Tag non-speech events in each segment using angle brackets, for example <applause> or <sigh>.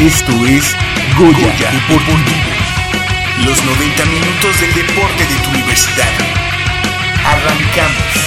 Esto es Goya, Deportivo. Los 90 minutos del deporte de tu universidad. Arrancamos.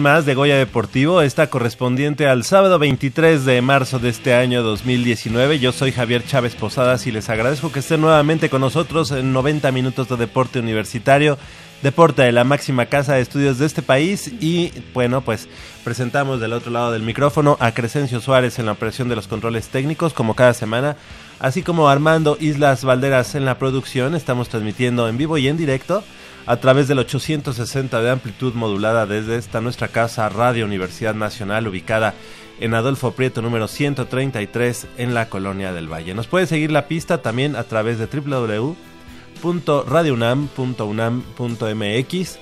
Más de Goya Deportivo, está correspondiente al sábado 23 de marzo de este año 2019. Yo soy Javier Chávez Posadas y les agradezco que estén nuevamente con nosotros en 90 minutos de deporte universitario, deporte de la máxima casa de estudios de este país y bueno, pues presentamos del otro lado del micrófono a Crescencio Suárez en la operación de los controles técnicos como cada semana, así como Armando Islas Valderas en la producción. Estamos transmitiendo en vivo y en directo a través del 860 de amplitud modulada desde esta nuestra casa Radio Universidad Nacional ubicada en Adolfo Prieto número 133 en la Colonia del Valle. Nos puede seguir la pista también a través de www.radiounam.unam.mx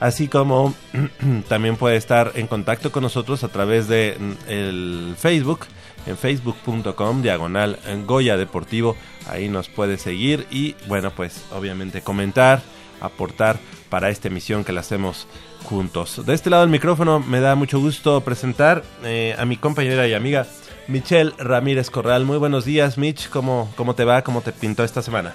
así como <clears throat> también puede estar en contacto con nosotros a través de mm, el Facebook en facebook.com diagonal Goya Deportivo ahí nos puede seguir y bueno pues obviamente comentar aportar para esta emisión que la hacemos juntos. De este lado del micrófono me da mucho gusto presentar eh, a mi compañera y amiga Michelle Ramírez Corral. Muy buenos días, Mitch. ¿Cómo, ¿Cómo te va? ¿Cómo te pintó esta semana?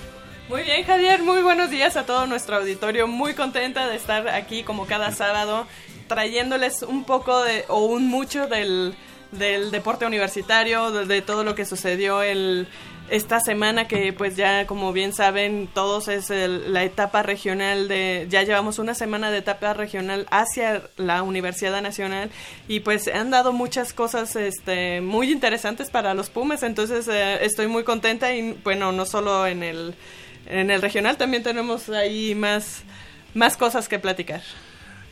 Muy bien, Javier. Muy buenos días a todo nuestro auditorio. Muy contenta de estar aquí como cada sábado trayéndoles un poco de, o un mucho del, del deporte universitario, de todo lo que sucedió el esta semana que pues ya como bien saben todos es la etapa regional de ya llevamos una semana de etapa regional hacia la Universidad Nacional y pues han dado muchas cosas este muy interesantes para los Pumas entonces eh, estoy muy contenta y bueno no solo en el en el regional también tenemos ahí más más cosas que platicar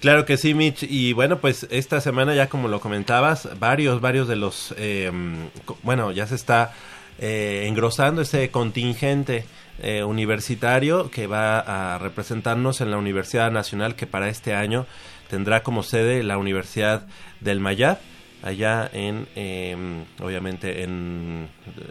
Claro que sí, Mitch. Y bueno, pues esta semana ya como lo comentabas, varios, varios de los, eh, bueno, ya se está eh, engrosando ese contingente eh, universitario que va a representarnos en la Universidad Nacional que para este año tendrá como sede la Universidad del Mayab. allá en, em, obviamente, en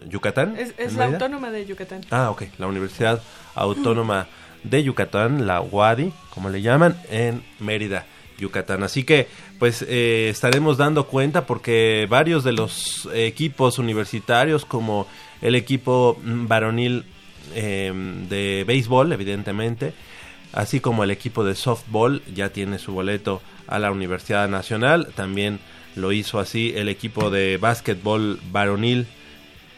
Yucatán. Es, es en la Mérida. autónoma de Yucatán. Ah, ok, la Universidad Autónoma de Yucatán, la UADI, como le llaman, en Mérida, Yucatán. Así que, pues, eh, estaremos dando cuenta porque varios de los equipos universitarios, como el equipo varonil eh, de béisbol, evidentemente, así como el equipo de softball, ya tiene su boleto a la Universidad Nacional. También lo hizo así el equipo de básquetbol varonil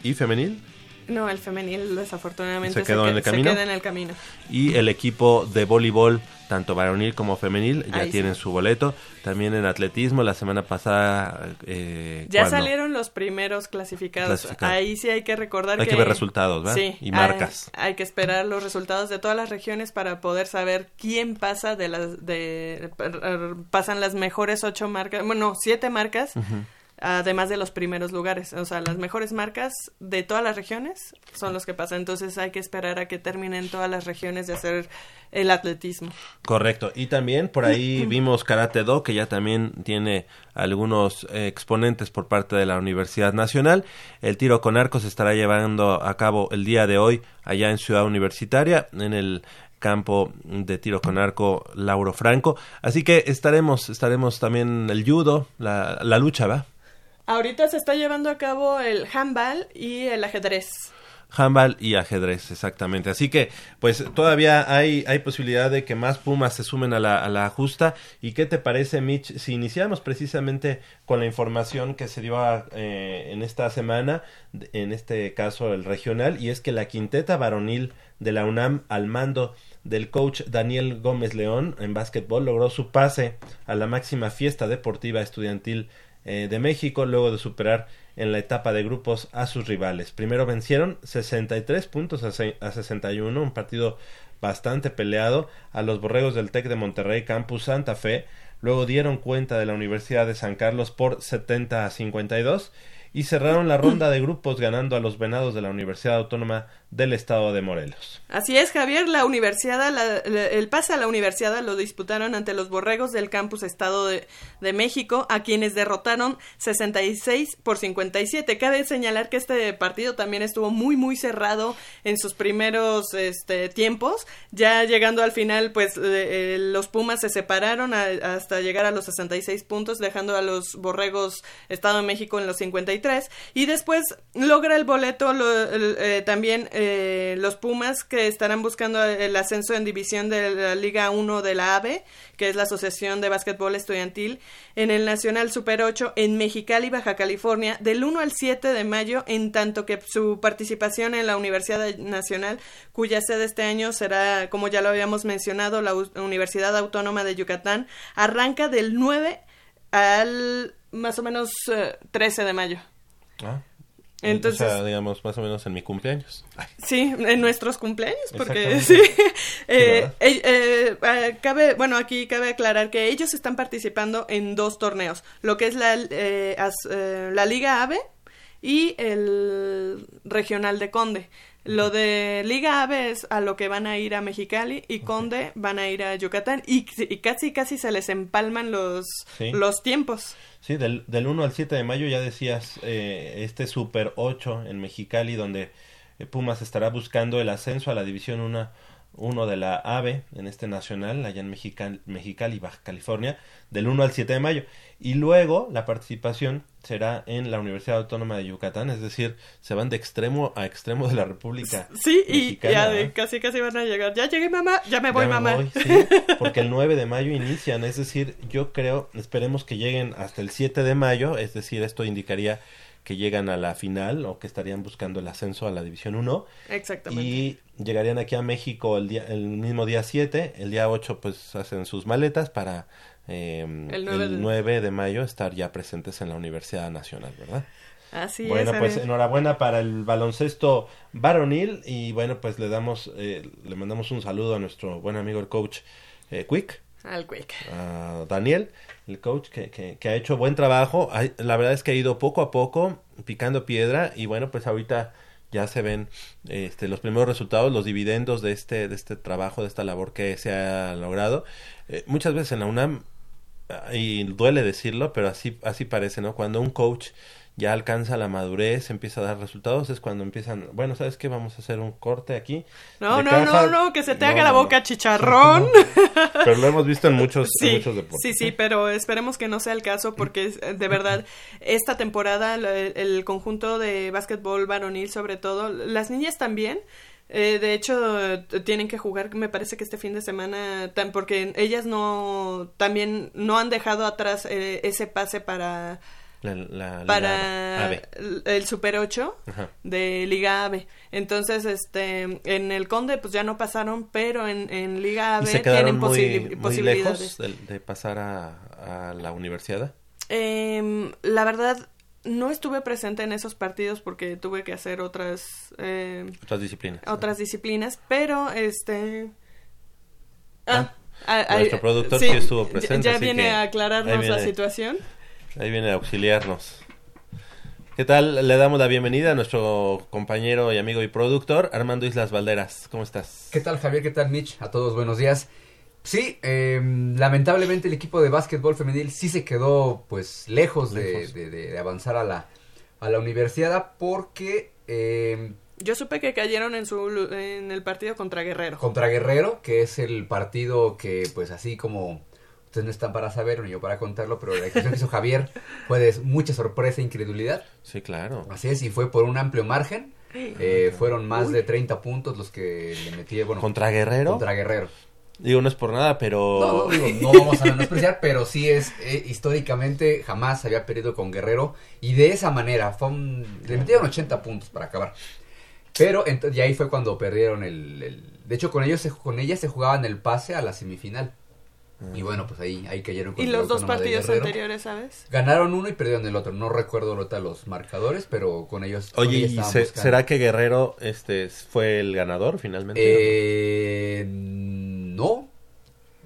y femenil. No, el femenil desafortunadamente Se quedó que- en el camino. queda en el camino. y el equipo de voleibol, tanto varonil como femenil, ya Ahí sí. tienen su boleto. También en atletismo, la semana pasada... eh, Ya ¿cuándo? salieron los primeros clasificados. Ahí sí hay que recordar Hay que... que ver resultados, ¿verdad? Sí. Y marcas. Hay, hay que esperar los resultados de todas las regiones para poder saber quién pasa de las... de Pasan las mejores ocho marcas, bueno, siete marcas, además de los primeros lugares. O sea, las mejores marcas de todas las regiones son los que pasan. Entonces hay que esperar a que terminen todas las regiones de hacer el atletismo. Correcto. Y también por ahí <laughs> vimos Karate Do, que ya también tiene algunos eh, exponentes por parte de la Universidad Nacional. El tiro con arco se estará llevando a cabo el día de hoy allá en Ciudad Universitaria, en el campo de tiro con arco Lauro Franco. Así que estaremos, estaremos también el judo, la, la lucha, ¿va? Ahorita se está llevando a cabo el handball y el ajedrez. handball y ajedrez, exactamente. Así que, pues todavía hay, hay posibilidad de que más Pumas se sumen a la, a la justa. ¿Y qué te parece, Mitch, si iniciamos precisamente con la información que se dio eh, en esta semana, en este caso el regional, y es que la quinteta varonil de la UNAM al mando del coach Daniel Gómez León en básquetbol logró su pase a la máxima fiesta deportiva estudiantil eh, de México luego de superar en la etapa de grupos a sus rivales. Primero vencieron 63 puntos a, se- a 61, un partido bastante peleado a los Borregos del TEC de Monterrey Campus Santa Fe. Luego dieron cuenta de la Universidad de San Carlos por 70 a 52 y cerraron la ronda de grupos ganando a los Venados de la Universidad Autónoma del Estado de Morelos. Así es, Javier, la universidad, la- el pase a la universidad lo disputaron ante los borregos del campus Estado de, México, a quienes derrotaron 66 por 57. Cabe señalar que este partido también estuvo muy, muy cerrado en sus primeros este, tiempos. Ya llegando al final, pues eh, eh, los Pumas se separaron hasta llegar a los 66 puntos, dejando a los borregos Estado de México en los 53. Y después logra el boleto lo- eh, también eh, los Pumas que estarán buscando el ascenso en división de la Liga 1 de la AVE, que es la Asociación de Básquetbol Estudiantil, en el Nacional Super 8 en Mexicali, Baja California, del 1 al 7 de mayo, en tanto que su participación en la Universidad Nacional, cuya sede este año será, como ya lo habíamos mencionado, la Universidad Autónoma de Yucatán, arranca del 9 al más o menos eh, 13 de mayo. Ah, Entonces- o sea, digamos, más o menos en mi cumpleaños. Ay, Sí, en nuestros cumpleaños, porque sí. <laughs> Eh, eh, eh, eh, cabe, bueno, aquí cabe aclarar que ellos están participando en dos torneos, lo que es la, eh, as- eh, la Liga AVE y el Regional de Conde. Lo de Liga AVE es a lo que van a ir a Mexicali y Conde van a ir a Yucatán y, y casi casi se les empalman los, Sí. los tiempos. Sí, del, del 1 al 7 de mayo ya decías eh, este Super 8 en Mexicali donde eh, Pumas estará buscando el ascenso a la División 1, 1 de la AVE en este nacional allá en Mexical, Mexicali, Baja California, del 1 al 7 de mayo. Y luego la participación será en la Universidad Autónoma de Yucatán, es decir, se van de extremo a extremo de la República. Sí, y ya casi casi van a llegar. Ya llegué mamá, ya me voy Ya me mamá. voy, sí, <laughs> porque el 9 de mayo inician, es decir, yo creo, esperemos que lleguen hasta el 7 de mayo, es decir, esto indicaría que llegan a la final o que estarían buscando el ascenso a la División 1 Exactamente. y llegarían aquí a México el, día, el mismo día 7, el día 8 pues hacen sus maletas para eh, El el, nueve de- 9 de mayo estar ya presentes en la Universidad Nacional, ¿verdad? Así Bueno, es. pues enhorabuena para el baloncesto varonil y bueno, pues le damos, eh, le mandamos un saludo a nuestro buen amigo el coach eh, Quick, Al Quick. a Daniel, el coach que, que, que ha hecho buen trabajo. La verdad es que ha ido poco a poco picando piedra y bueno, pues ahorita ya se ven este, los primeros resultados, los dividendos de este, de este trabajo, de esta labor que se ha logrado. Eh, muchas veces en la UNAM y duele decirlo, pero así, así parece, ¿no? Cuando un coach ya alcanza la madurez, empieza a dar resultados, es cuando empiezan, bueno, ¿sabes qué? Vamos a hacer un corte aquí. No, no, no, no, que se te haga la boca chicharrón. Pero lo hemos visto en muchos, sí, muchos deportes. Sí, sí, pero esperemos que no sea el caso porque de verdad esta temporada el, conjunto de básquetbol varonil sobre todo, las niñas también, eh, de hecho, tienen que jugar, me parece que este fin de semana, porque ellas no, también no han dejado atrás eh, ese pase para para el Super 8 de Liga AVE. Entonces, este, en el Conde pues ya no pasaron, pero en, en Liga AVE tienen muy, posibilidades. Lejos de, pasar a, la universidad? Em, la verdad, no estuve presente en esos partidos porque tuve que hacer otras... Eh, otras disciplinas. Otras disciplinas, pero este... Ah, ah, ah nuestro productor sí, estuvo presente. Ya viene a aclararnos la situación. Ahí viene a auxiliarnos. ¿Qué tal? Le damos la bienvenida a nuestro compañero y amigo y productor, Armando Islas Valderas. ¿Cómo estás? ¿Qué tal, Javier? ¿Qué tal, Mitch? A todos, buenos días. Sí, em, lamentablemente el equipo de básquetbol femenil sí se quedó, pues, lejos, De, avanzar a la, a la universidad porque... Eh, yo supe que cayeron en su en el partido contra Guerrero. Contra Guerrero, que es el partido que pues así como Ustedes no están para saberlo ni yo para contarlo, pero la decisión que hizo Javier fue de mucha sorpresa e incredulidad. Sí, claro. Así es, y fue por un amplio margen. Eh, fueron más de 30 puntos los que le metí. Bueno, ¿Contra Guerrero? Contra Guerrero. Digo, no es por nada, pero... No, no, digo, <laughs> no vamos a menospreciar, pero sí es, eh, históricamente jamás había perdido con Guerrero. Y de esa manera, fue le metieron 80 puntos para acabar. Pero, y ahí fue cuando perdieron el... de hecho, con ellos con ella se jugaban el pase a la semifinal. Y bueno, pues ahí, ahí cayeron con ¿Y los dos partidos anteriores, sabes? Ganaron uno y perdieron el otro. No recuerdo ahorita los marcadores, pero con ellos. Oye, ¿y será que Guerrero este fue el ganador finalmente? Eh, no.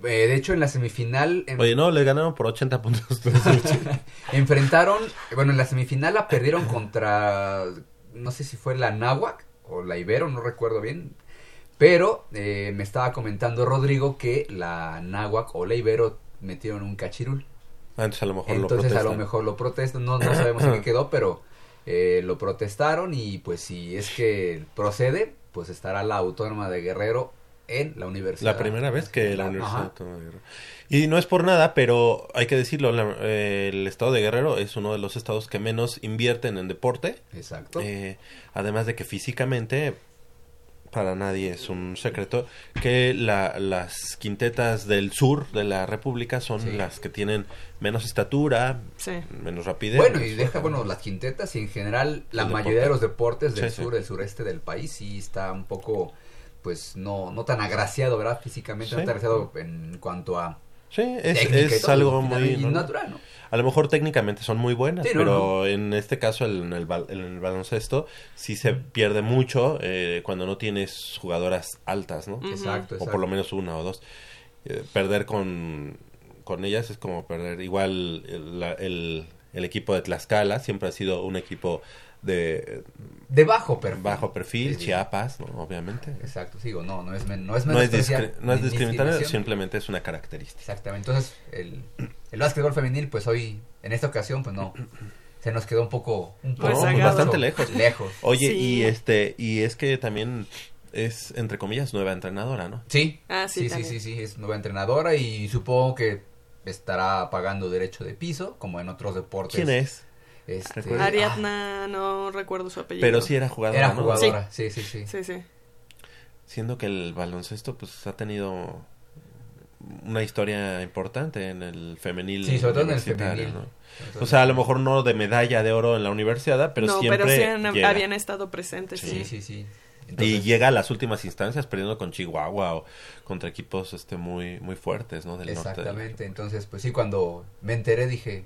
Eh, de hecho, en la semifinal. Oye, no, le ganaron por 80 puntos. <laughs> <laughs> Enfrentaron. Bueno, en la semifinal la perdieron contra. No sé si fue la Náhuac o la Ibero, no recuerdo bien. Pero eh, me estaba comentando Rodrigo que la náhuac o la ibero metieron un cachirul. Entonces a lo mejor Entonces, lo a lo mejor lo protestan. No, no sabemos en qué <clears throat> quedó, pero eh, lo protestaron y pues si es que procede, pues estará la Autónoma de Guerrero en la universidad. La primera vez que la, Universidad Autónoma de Guerrero. Y no es por nada, pero hay que decirlo, el estado de Guerrero es uno de los estados que menos invierten en deporte. Exacto. Eh, además de que físicamente para nadie es un secreto que la, las quintetas del sur de la República son las que tienen menos estatura, menos rapidez. Bueno, y deja, bueno, las quintetas y en general la mayoría de los deportes del sur, del sureste del país sí está un poco, pues no, no tan agraciado, ¿verdad? Físicamente, no tan agraciado en cuanto a... Sí, es, es algo muy natural, ¿no? A lo mejor técnicamente son muy buenas, pero en este caso, en el, en el baloncesto, sí se pierde mucho eh, cuando no tienes jugadoras altas, ¿no? Exacto, O por lo menos una o dos. Eh, perder con, con ellas es como perder. Igual el, el, equipo de Tlaxcala siempre ha sido un equipo de de bajo perfil bajo perfil Chiapas ¿no? obviamente exacto sigo no no es no es no es, no es discriminatorio simplemente es una característica exactamente entonces el el básquetbol femenil, pues hoy, en esta ocasión, pues no, se nos quedó un poco, un poco bastante lejos. Lejos. Oye, y este, y es que también es, entre comillas, nueva entrenadora, ¿no? Sí, ah, sí, sí, sí, sí, es nueva entrenadora y supongo que estará pagando derecho de piso, como en otros deportes. ¿Quién es? Este, Ariadna, no recuerdo su apellido. Pero sí era jugadora, Era jugadora, sí, sí, sí. Sí, sí. Siendo que el baloncesto, pues, ha tenido una historia importante en el femenil. Sí, sobre todo en el femenil. O sea, a lo mejor no de medalla de oro en la universidad, pero siempre pero sí habían estado presentes. Sí, sí, sí. y llega a las últimas instancias perdiendo con Chihuahua o contra equipos este muy muy fuertes, ¿no? Del Exactamente. Entonces, pues sí, cuando me enteré dije,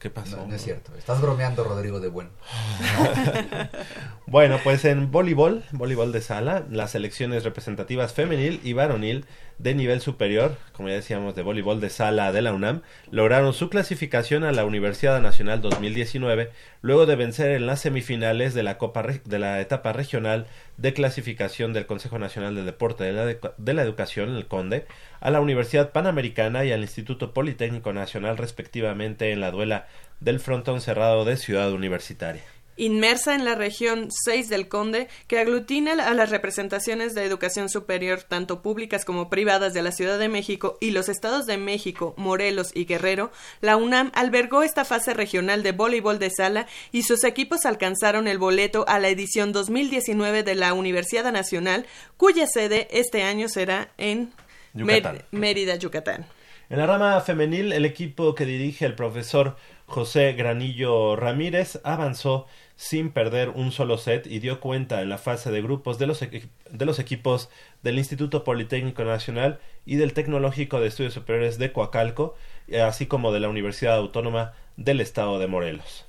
¿Qué pasó? No, no es cierto. Estás bromeando, Rodrigo de Bueno. <laughs> Bueno, pues en voleibol, voleibol de sala, las selecciones representativas femenil y varonil de nivel superior, como ya decíamos, de voleibol de sala de la UNAM, lograron su clasificación a la Universidad Nacional 2019 luego de vencer en las semifinales de la Copa de la etapa regional de clasificación del Consejo Nacional del Deporte de la, Edu- de la Educación, el CONDE, a la Universidad Panamericana y al Instituto Politécnico Nacional respectivamente en la duela del frontón cerrado de Ciudad Universitaria. Inmersa en la región 6 del Conde, que aglutina a las representaciones de educación superior, tanto públicas como privadas de la Ciudad de México y los estados de México, Morelos y Guerrero, la UNAM albergó esta fase regional de voleibol de sala y sus equipos alcanzaron el boleto a la edición 2019 de la Universidad Nacional, cuya sede este año será en Yucatán. Mérida, Yucatán. En la rama femenil, el equipo que dirige el profesor José Granillo Ramírez avanzó sin perder un solo set y dio cuenta en la fase de grupos de los, de los equipos del Instituto Politécnico Nacional y del Tecnológico de Estudios Superiores de Coacalco, eh, así como de la Universidad Autónoma del Estado de Morelos.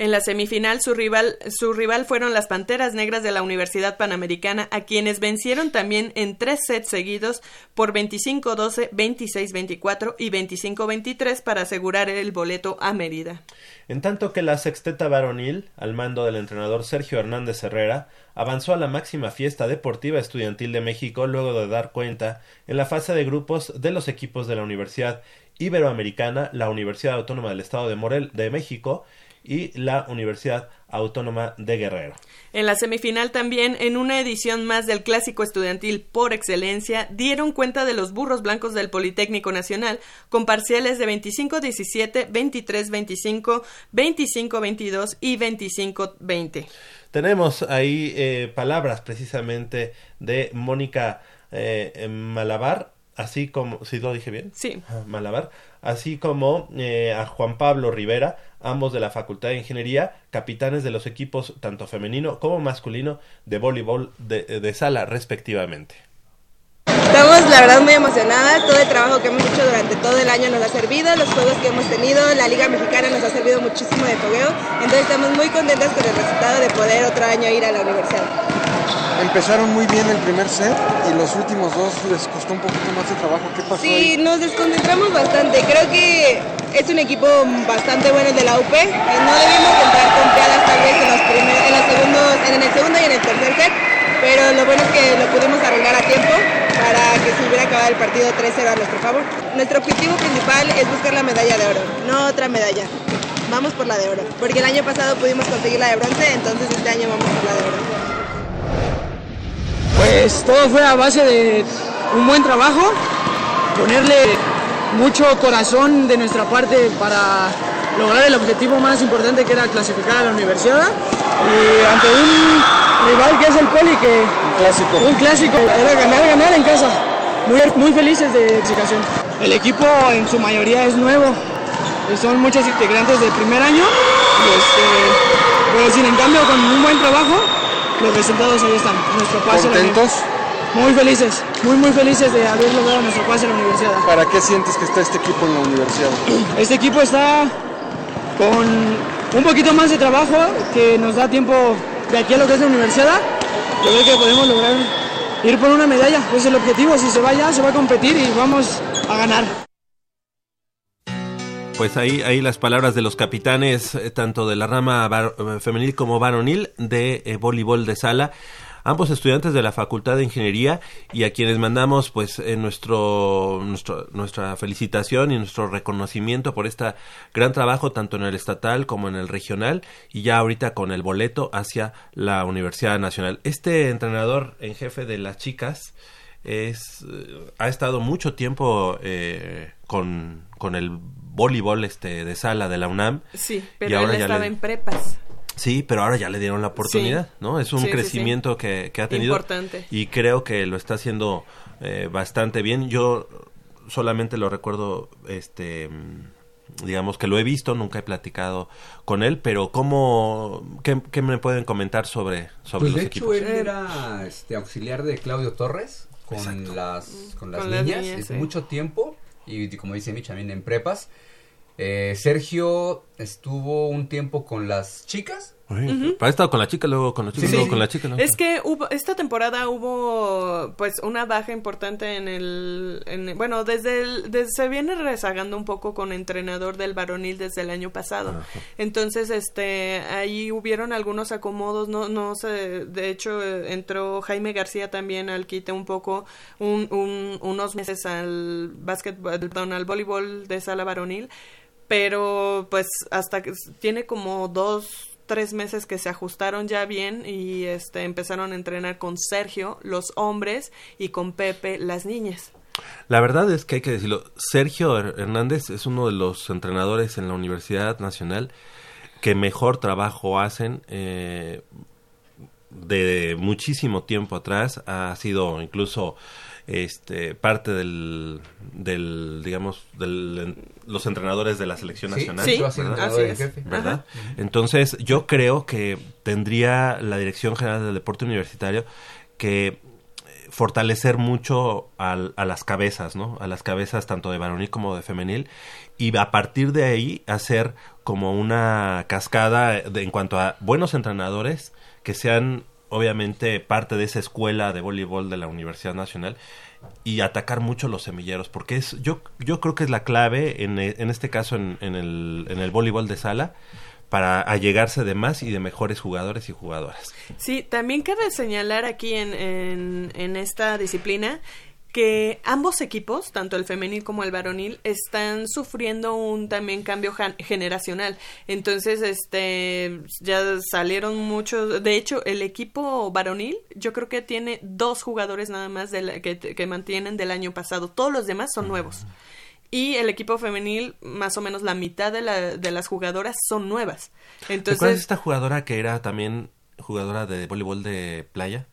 En la semifinal, su rival, su rival fueron las Panteras Negras de la Universidad Panamericana, a quienes vencieron también en tres sets seguidos por 25-12, 26-24 y 25-23 para asegurar el boleto a Mérida. En tanto que la sexteta varonil, al mando del entrenador Sergio Hernández Herrera, avanzó a la máxima fiesta deportiva estudiantil de México luego de dar cuenta en la fase de grupos de los equipos de la Universidad Iberoamericana, la Universidad Autónoma del Estado de Morel de México y la Universidad Autónoma de Guerrero. En la semifinal también, en una edición más del clásico estudiantil por excelencia, dieron cuenta de los burros blancos del Politécnico Nacional, con parciales de 25-17, 23-25, 25-22 y 25-20. Tenemos ahí eh, palabras precisamente de Mónica eh, Malabar, así como, si lo dije bien? Sí. Malabar, así como eh, a Juan Pablo Rivera, ambos de la Facultad de Ingeniería, capitanes de los equipos tanto femenino como masculino de voleibol de, sala respectivamente. Estamos la verdad muy emocionadas, todo el trabajo que hemos hecho durante todo el año nos ha servido, los juegos que hemos tenido, la Liga Mexicana nos ha servido muchísimo de fogueo, entonces estamos muy contentas con el resultado de poder otro año ir a la universidad. Empezaron muy bien el primer set y los últimos dos les costó un poquito más de trabajo. ¿Qué pasó Sí, ahí? nos desconcentramos bastante, creo que es un equipo bastante bueno el de la UP, eh, no debimos entrar confiadas tal vez en, los primer- en, los segundos, en el segundo y en el tercer set, pero lo bueno es que lo pudimos arreglar a tiempo para que se hubiera acabado el partido 3-0 a nuestro favor. Nuestro objetivo principal es buscar la medalla de oro, no otra medalla. Vamos por la de oro, porque el año pasado pudimos conseguir la de bronce, entonces este año vamos por la de oro. Pues todo fue a base de un buen trabajo, ponerle mucho corazón de nuestra parte para lograr el objetivo más importante que era clasificar a la universidad. Y ante un rival que es el Poli que Clásico. un clásico era ganar ganar en casa. Muy, muy felices de clasificación. El equipo en su mayoría es nuevo. Y son muchos integrantes del primer año. Y este, pero sin en cambio con un buen trabajo los resultados ahí están nuestro pase ¿Contentos? muy felices, muy muy felices de haber logrado nuestro pase a la universidad. ¿Para qué sientes que está este equipo en la universidad? <clears throat> Este equipo está con un poquito más de trabajo que nos da tiempo de aquí a lo que es la universidad. Yo creo que podemos lograr ir por una medalla, ese es el objetivo. Si se va ya, se va a competir y vamos a ganar. Pues ahí, ahí las palabras de los capitanes, eh, tanto de la rama eh, femenil como varonil de eh, voleibol de sala, ambos estudiantes de la Facultad de Ingeniería y a quienes mandamos pues eh, nuestro, nuestro nuestra felicitación y nuestro reconocimiento por este gran trabajo tanto en el estatal como en el regional y ya ahorita con el boleto hacia la Universidad Nacional. Este entrenador en jefe de las chicas es ha estado mucho tiempo eh, con, con el voleibol este de sala de la UNAM Sí, Y pero ahora él ya estaba le- en prepas. Sí, pero ahora ya le dieron la oportunidad, Sí. ¿no? Es un Sí, sí, sí. crecimiento Que, que ha tenido. Importante. Y creo que lo está haciendo eh, bastante bien. Yo solamente lo recuerdo, este, digamos que lo he visto, nunca he platicado con él, pero ¿cómo, qué, qué me pueden comentar sobre, sobre Pues de hecho él era este, auxiliar de Claudio Torres con las, con las Con las niñas, niñas, mucho tiempo y como dice Mitch también en prepas. Eh, Sergio estuvo un tiempo con las chicas. Estado con la chica, luego con chicos, Sí, luego sí. con la chica. luego- Es que hubo, esta temporada hubo pues una baja importante en el, en- bueno, desde el, desde- se viene rezagando un poco con entrenador del varonil desde el año pasado. Entonces, este, ahí hubieron algunos acomodos, no, no sé, de hecho entró Jaime García también al quite un poco, un, un- unos meses al básquetbol, perdón, al voleibol de sala varonil, pero pues hasta que tiene como dos tres meses que se ajustaron ya bien y este empezaron a entrenar con Sergio los hombres y con Pepe las niñas La verdad es que hay que decirlo. Sergio Her- Hernández es uno de los entrenadores en la Universidad Nacional que mejor trabajo hacen. eh, de muchísimo tiempo atrás ha sido incluso este parte del, del digamos del los entrenadores de la selección Sí, nacional Sí, ¿verdad? así es. jefe. ¿verdad? Entonces, yo creo que tendría la Dirección General del Deporte Universitario que eh, fortalecer mucho al- a las cabezas, ¿no? A las cabezas tanto de varonil como de femenil y a partir de ahí hacer como una cascada de- en cuanto a buenos entrenadores que sean obviamente parte de esa escuela de voleibol de la Universidad Nacional y atacar mucho los semilleros porque es yo yo creo que es la clave en, e- en este caso en, en el en el voleibol de sala para allegarse de más y de mejores jugadores y jugadoras. Sí, también cabe señalar aquí en, en, en esta disciplina que ambos equipos, tanto el femenil como el varonil, están sufriendo un también cambio generacional. Entonces, este, ya salieron muchos. De hecho, el equipo varonil, yo creo que tiene dos jugadores nada más de la- que, que mantienen del año pasado. Todos los demás son nuevos. Y el equipo femenil, más o menos la mitad de, la, de las jugadoras son nuevas. ¿Te acuerdas de Entonces, esta jugadora que era también jugadora de voleibol de playa?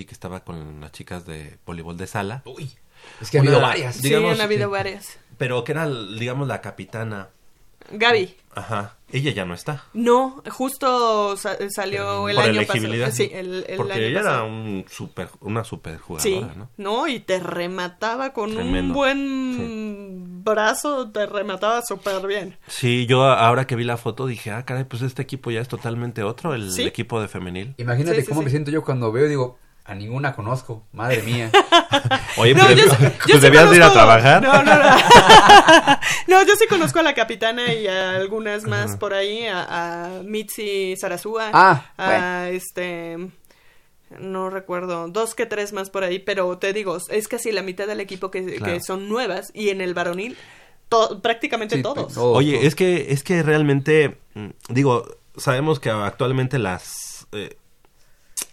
Y que estaba con las chicas de voleibol de sala. Uy, es que ha habido varias. sí, digamos han habido varias. Pero que era, digamos, la capitana. Gaby. Ajá. Ella ya no está. No, justo sa- salió el Por año elegibilidad. pasado. Sí, el, el Porque año ella pasado. era un super, una super jugadora, Sí, ¿no? ¿no? y te remataba con un buen brazo, te remataba súper bien. Sí, yo ahora que vi la foto dije, ah, caray, pues este equipo ya es totalmente otro, el Sí. equipo de femenil. Imagínate Sí, sí, cómo sí. me siento yo cuando veo y digo, a ninguna conozco, madre mía. <laughs> Oye, No, pues, yo, yo pues debías de ir a trabajar. No, no, no. <laughs> No, yo sí conozco a la capitana y a algunas más por ahí, a, a Mitzi Sarasúa, Ah, a bueno. este no recuerdo, dos que tres más por ahí, pero te digo, es casi la mitad del equipo que, Claro. que son nuevas y en el varonil to- prácticamente Sí, todos. Oye, es que, es que realmente, mm, digo, sabemos que actualmente las, eh,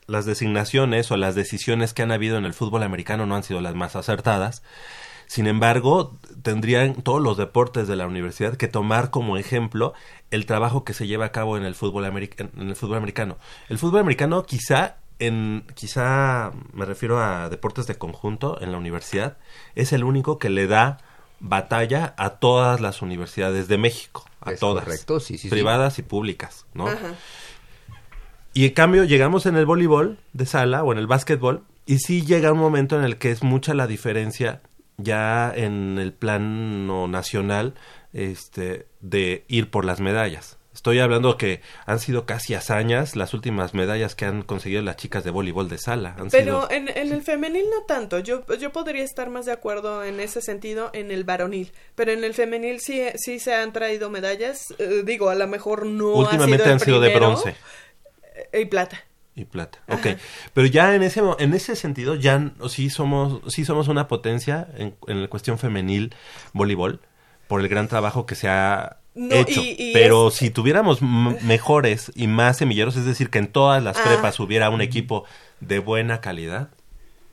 las designaciones o las decisiones que han habido en el fútbol americano no han sido las más acertadas. Sin embargo, tendrían todos los deportes de la universidad que tomar como ejemplo el trabajo que se lleva a cabo en el fútbol, americ- en el fútbol americano. El fútbol americano quizá en quizá me refiero a deportes de conjunto en la universidad es el único que le da batalla a todas las universidades de México, a Es todas, correcto, sí, sí, sí. privadas y públicas, ¿no? Ajá. Y en cambio llegamos en el voleibol de sala o en el básquetbol y sí llega un momento en el que es mucha la diferencia ya en el plano nacional este de ir por las medallas. Estoy hablando que han sido casi hazañas las últimas medallas que han conseguido las chicas de voleibol de sala. Han Pero sido- en, en el femenil no tanto. Yo, yo podría estar más de acuerdo en ese sentido en el varonil. Pero en el femenil sí, sí se han traído medallas. Eh, digo, a lo mejor no ha últimamente sido el han sido de bronce Y plata. y plata. Ok, pero ya en ese en ese sentido ya sí somos sí somos una potencia en, en la cuestión femenil voleibol por el gran trabajo que se ha No, hecho. y- y pero es- si tuviéramos mejores y más semilleros, es decir, que en todas las Ah. prepas hubiera un equipo de buena calidad,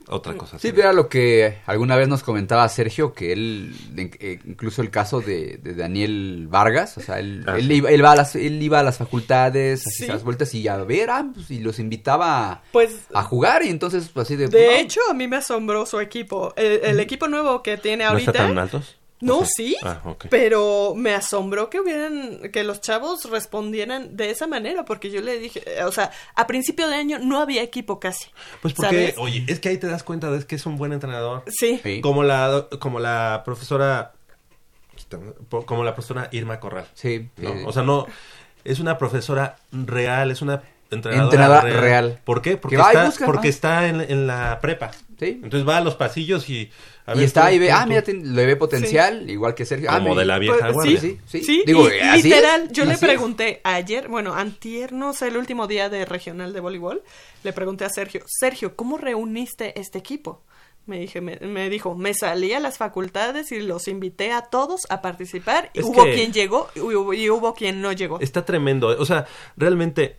otra cosa. Sí, era lo que alguna vez nos comentaba Sergio, que él, eh, incluso el caso de, de Daniel Vargas, o sea, él, Ah, él sí. iba, él, iba a las, él iba a las facultades, Sí. hacía las vueltas y a ver, ah, pues, y los invitaba Pues a jugar y entonces pues, así de... De no, hecho, a mí me asombró su equipo. El, el equipo nuevo que tiene ¿No ahorita. está tan altos? No, O sea, sí, ah, pero me asombró que hubieran, que los chavos respondieran de esa manera, porque yo le dije, o sea, a principio de año no había equipo casi. Pues porque, ¿sabes? oye, es que ahí te das cuenta de que es un buen entrenador. Sí, Como la como la profesora como la profesora Irma Corral. Sí. ¿no? eh, O sea, no, es una profesora real, es una entrenadora, Entrenadora real. ¿Por qué? Porque está, busca, porque ah. está en, en la prepa. Sí. Entonces va a los pasillos y... a y ver, está ahí, ve, ah, mira, ten- le ve potencial, igual que Sergio. Ah, Como mira. de la vieja Pues, guardia. Sí, sí, Sí, Digo, y- así literal, es, yo le es. pregunté ayer, bueno, antier, no sé, el último día de regional de voleibol, le pregunté a Sergio, Sergio, ¿cómo reuniste este equipo? Me, dije, me, me dijo, me salí a las facultades y los invité a todos a participar. Y Es hubo que- quien llegó y hubo, y hubo quien no llegó. Está tremendo. O sea, realmente,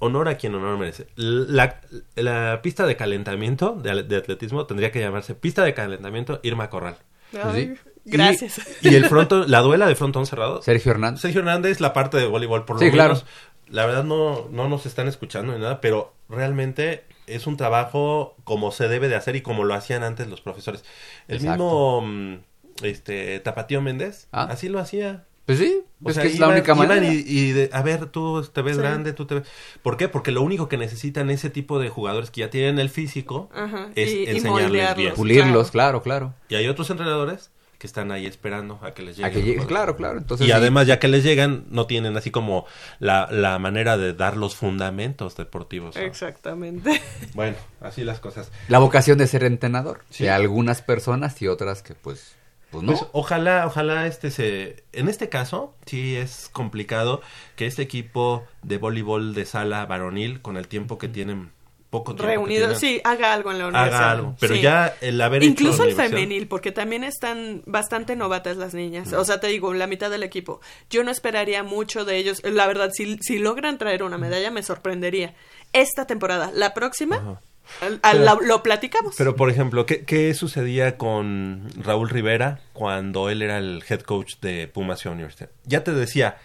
honor a quien honor merece. La, la pista de calentamiento de, de atletismo tendría que llamarse pista de calentamiento Irma Corral. Ay, sí. Gracias. Y, y el fronto, la duela de frontón cerrado. Sergio Hernández. Sergio Hernández, la parte de voleibol, por lo Sí, claro. menos. La verdad no, no nos están escuchando ni nada, pero realmente es un trabajo como se debe de hacer y como lo hacían antes los profesores. El Exacto. mismo mm, este Tapatío Méndez, Ah. así lo hacía. Pues sí, O es sea, que es la única manera. Y, y de, a ver, tú te ves Sí. grande, tú te ves... ¿Por qué? Porque lo único que necesitan ese tipo de jugadores que ya tienen el físico Ajá, es y- y enseñarles bien. Pulirlos, claro, claro. Y hay otros entrenadores que están ahí esperando a que les lleguen. A que llegue, claro, claro. Entonces, y sí. además, ya que les llegan, no tienen así como la, la manera de dar los fundamentos deportivos. ¿no? Exactamente. Bueno, así las cosas. la vocación de ser entrenador. Sí. De algunas personas y otras que pues, pues no. Pues ojalá, ojalá este se... En este caso, sí es complicado que este equipo de voleibol de sala varonil, con el tiempo que tienen, poco tiempo que Reunido, tienen, sí, haga algo en la universidad. haga algo. Pero Sí. ya el haber hecho Incluso el femenil, porque también están bastante novatas las niñas. O sea, te digo, la mitad del equipo. Yo no esperaría mucho de ellos. La verdad, si, si logran traer una medalla, me sorprendería. Esta temporada, la próxima, Ajá. Al- al- Pero- la- lo platicamos. Pero, por ejemplo, ¿qué, ¿qué sucedía con Raúl Rivera cuando él era el head coach de Pumas Universitaria? Ya te decía,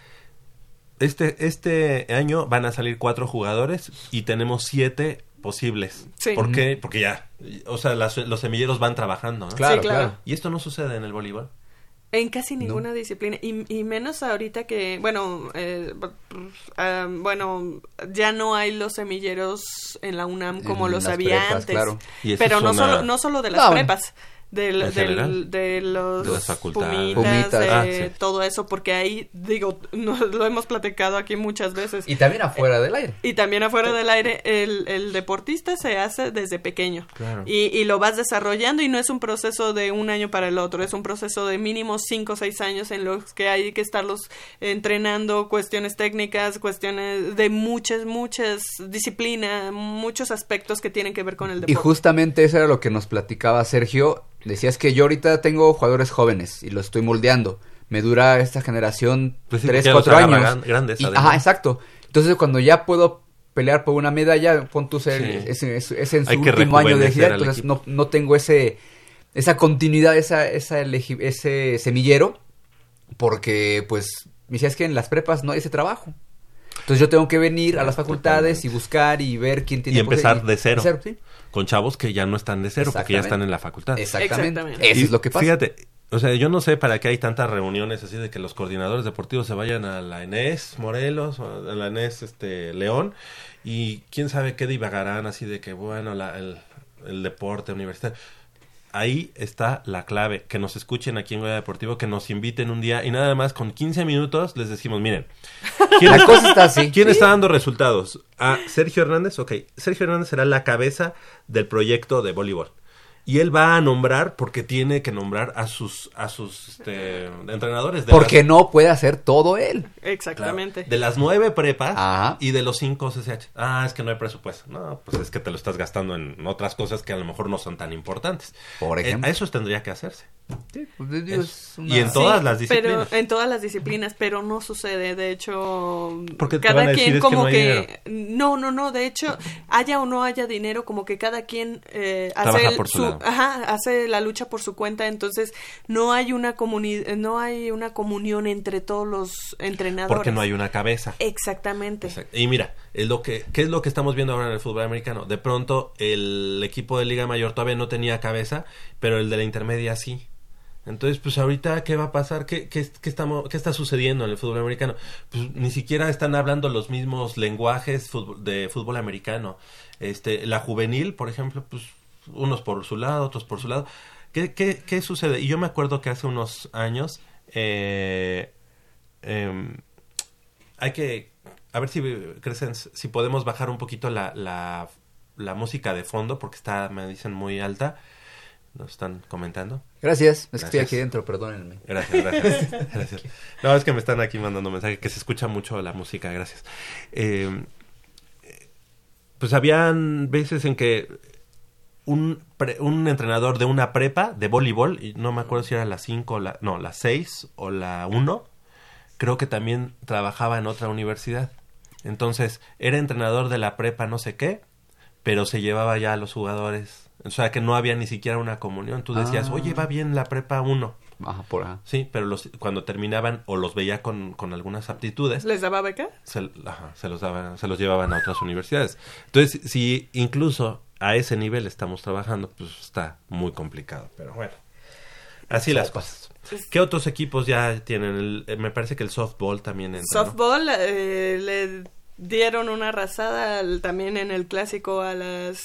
este, este año van a salir cuatro jugadores y tenemos siete posibles. Sí. ¿Por qué? Porque ya, o sea, las- los semilleros van trabajando, ¿no? claro, Sí, claro. claro. Y esto no sucede en el voleibol. En casi ninguna disciplina. Y, y menos ahorita que, bueno, eh, ah, bueno, ya no hay los semilleros en la UNAM como En los había prepas, antes. claro. Pero no, una- solo, no solo de las No, bueno. Del- de los De las facultades. pumitas, Pumitas. de Ah, sí. todo eso, porque ahí, digo, no- lo hemos platicado aquí muchas veces. Y también afuera del aire. Y también afuera del aire, el, el deportista se hace desde pequeño. Claro. Y, y lo vas desarrollando y no es un proceso de un año para el otro, es un proceso de mínimo cinco o seis años en los que hay que estarlos entrenando cuestiones técnicas, cuestiones de muchas, muchas disciplinas, muchos aspectos que tienen que ver con el Y deporte. justamente eso era lo que nos platicaba Sergio. Decías que yo ahorita tengo jugadores jóvenes y los estoy moldeando. Me dura esta generación Pues sí, tres, porque ya los cuatro agarra años. gran- grandes, Y- ajá, exacto. Entonces cuando ya puedo pelear por una medalla, pon tú ser, Sí. es, es- es en su Hay último año de al entonces no, no tengo ese esa continuidad, esa, esa ese semillero, porque pues me decías que en las prepas no hay ese trabajo. Entonces yo tengo que venir a las facultades y buscar y ver quién tiene Y empezar posibilidad- de cero. sí. Con chavos que ya no están de cero, porque ya están en la facultad. Exactamente. Exactamente. Eso Y es lo que pasa. Fíjate, o sea, yo no sé para qué hay tantas reuniones así de que los coordinadores deportivos se vayan a la ENES Morelos, o a la ENES este, León, y quién sabe qué divagarán así de que, bueno, la- el, el deporte universitario. Ahí está la clave, que nos escuchen aquí en Goya Deportivo, que nos inviten un día y nada más con 15 minutos les decimos, miren, <laughs> ¿quién, La está, cosa está así. ¿quién está dando resultados? A Sergio Hernández, ok, Sergio Hernández será la cabeza del proyecto de voleibol. Y él va a nombrar, porque tiene que nombrar a sus, a sus este, entrenadores. De Porque las- no puede hacer todo él. claro, Exactamente. de las nueve prepas Ajá. y de los cinco CCH. Ah, es que no hay presupuesto. No, pues es que te lo estás gastando en otras cosas que a lo mejor no son tan importantes. Por Eh, ejemplo. a eso tendría que hacerse. Pues, Es- y en todas las disciplinas. Pero en todas las disciplinas, pero no sucede. De hecho, Porque cada quien "Es que como no que, no, no, no. De hecho, haya o no haya dinero, como que cada quien eh, hace Trabaja el- por su ajá, hace la lucha por su cuenta. Entonces no hay una comunidad, no hay una comunión entre todos los entrenadores. Porque no hay una cabeza. Exactamente. Y mira, es lo que, ¿qué es lo que estamos viendo ahora en el fútbol americano? De pronto, el equipo de Liga Mayor todavía no tenía cabeza, pero el de la intermedia sí. Entonces, pues ahorita, ¿qué va a pasar? ¿Qué, qué, qué estamos, ¿Qué está sucediendo en el fútbol americano? Pues ni siquiera están hablando los mismos lenguajes de fútbol americano. Este, la juvenil, por ejemplo, pues unos por su lado, otros por su lado. ¿Qué, qué, qué sucede? Y yo me acuerdo que hace unos años eh, em, hay que, a ver si, crecen, si podemos bajar un poquito la, la, la música de fondo, porque está, me dicen, muy alta. Nos están comentando. Gracias, es que estoy aquí dentro, perdónenme. Gracias, gracias. <laughs> gracias. No, es que me están aquí mandando mensaje que se escucha mucho la música, gracias. Eh, pues habían veces en que un, pre- un entrenador de una prepa de voleibol, y no me acuerdo si era la 5 o la, no, la 6 o la 1, creo que también trabajaba en otra universidad. Entonces, era entrenador de la prepa no sé qué, pero se llevaba ya a los jugadores. O sea, que no había ni siquiera una comunión. Tú decías, Ah. oye, va bien la prepa 1. Ajá, por ajá. Sí, pero los, cuando terminaban o los veía con, con algunas aptitudes, ¿Les daba beca? se, ajá, se los daban, se los llevaban a otras universidades. Entonces, si incluso a ese nivel estamos trabajando, pues está muy complicado. Pero bueno, así las cosas. ¿Qué otros equipos ya tienen? El- eh, me parece que el softball también entra, ¿no? Softball eh, le dieron una arrasada al- también en el clásico a las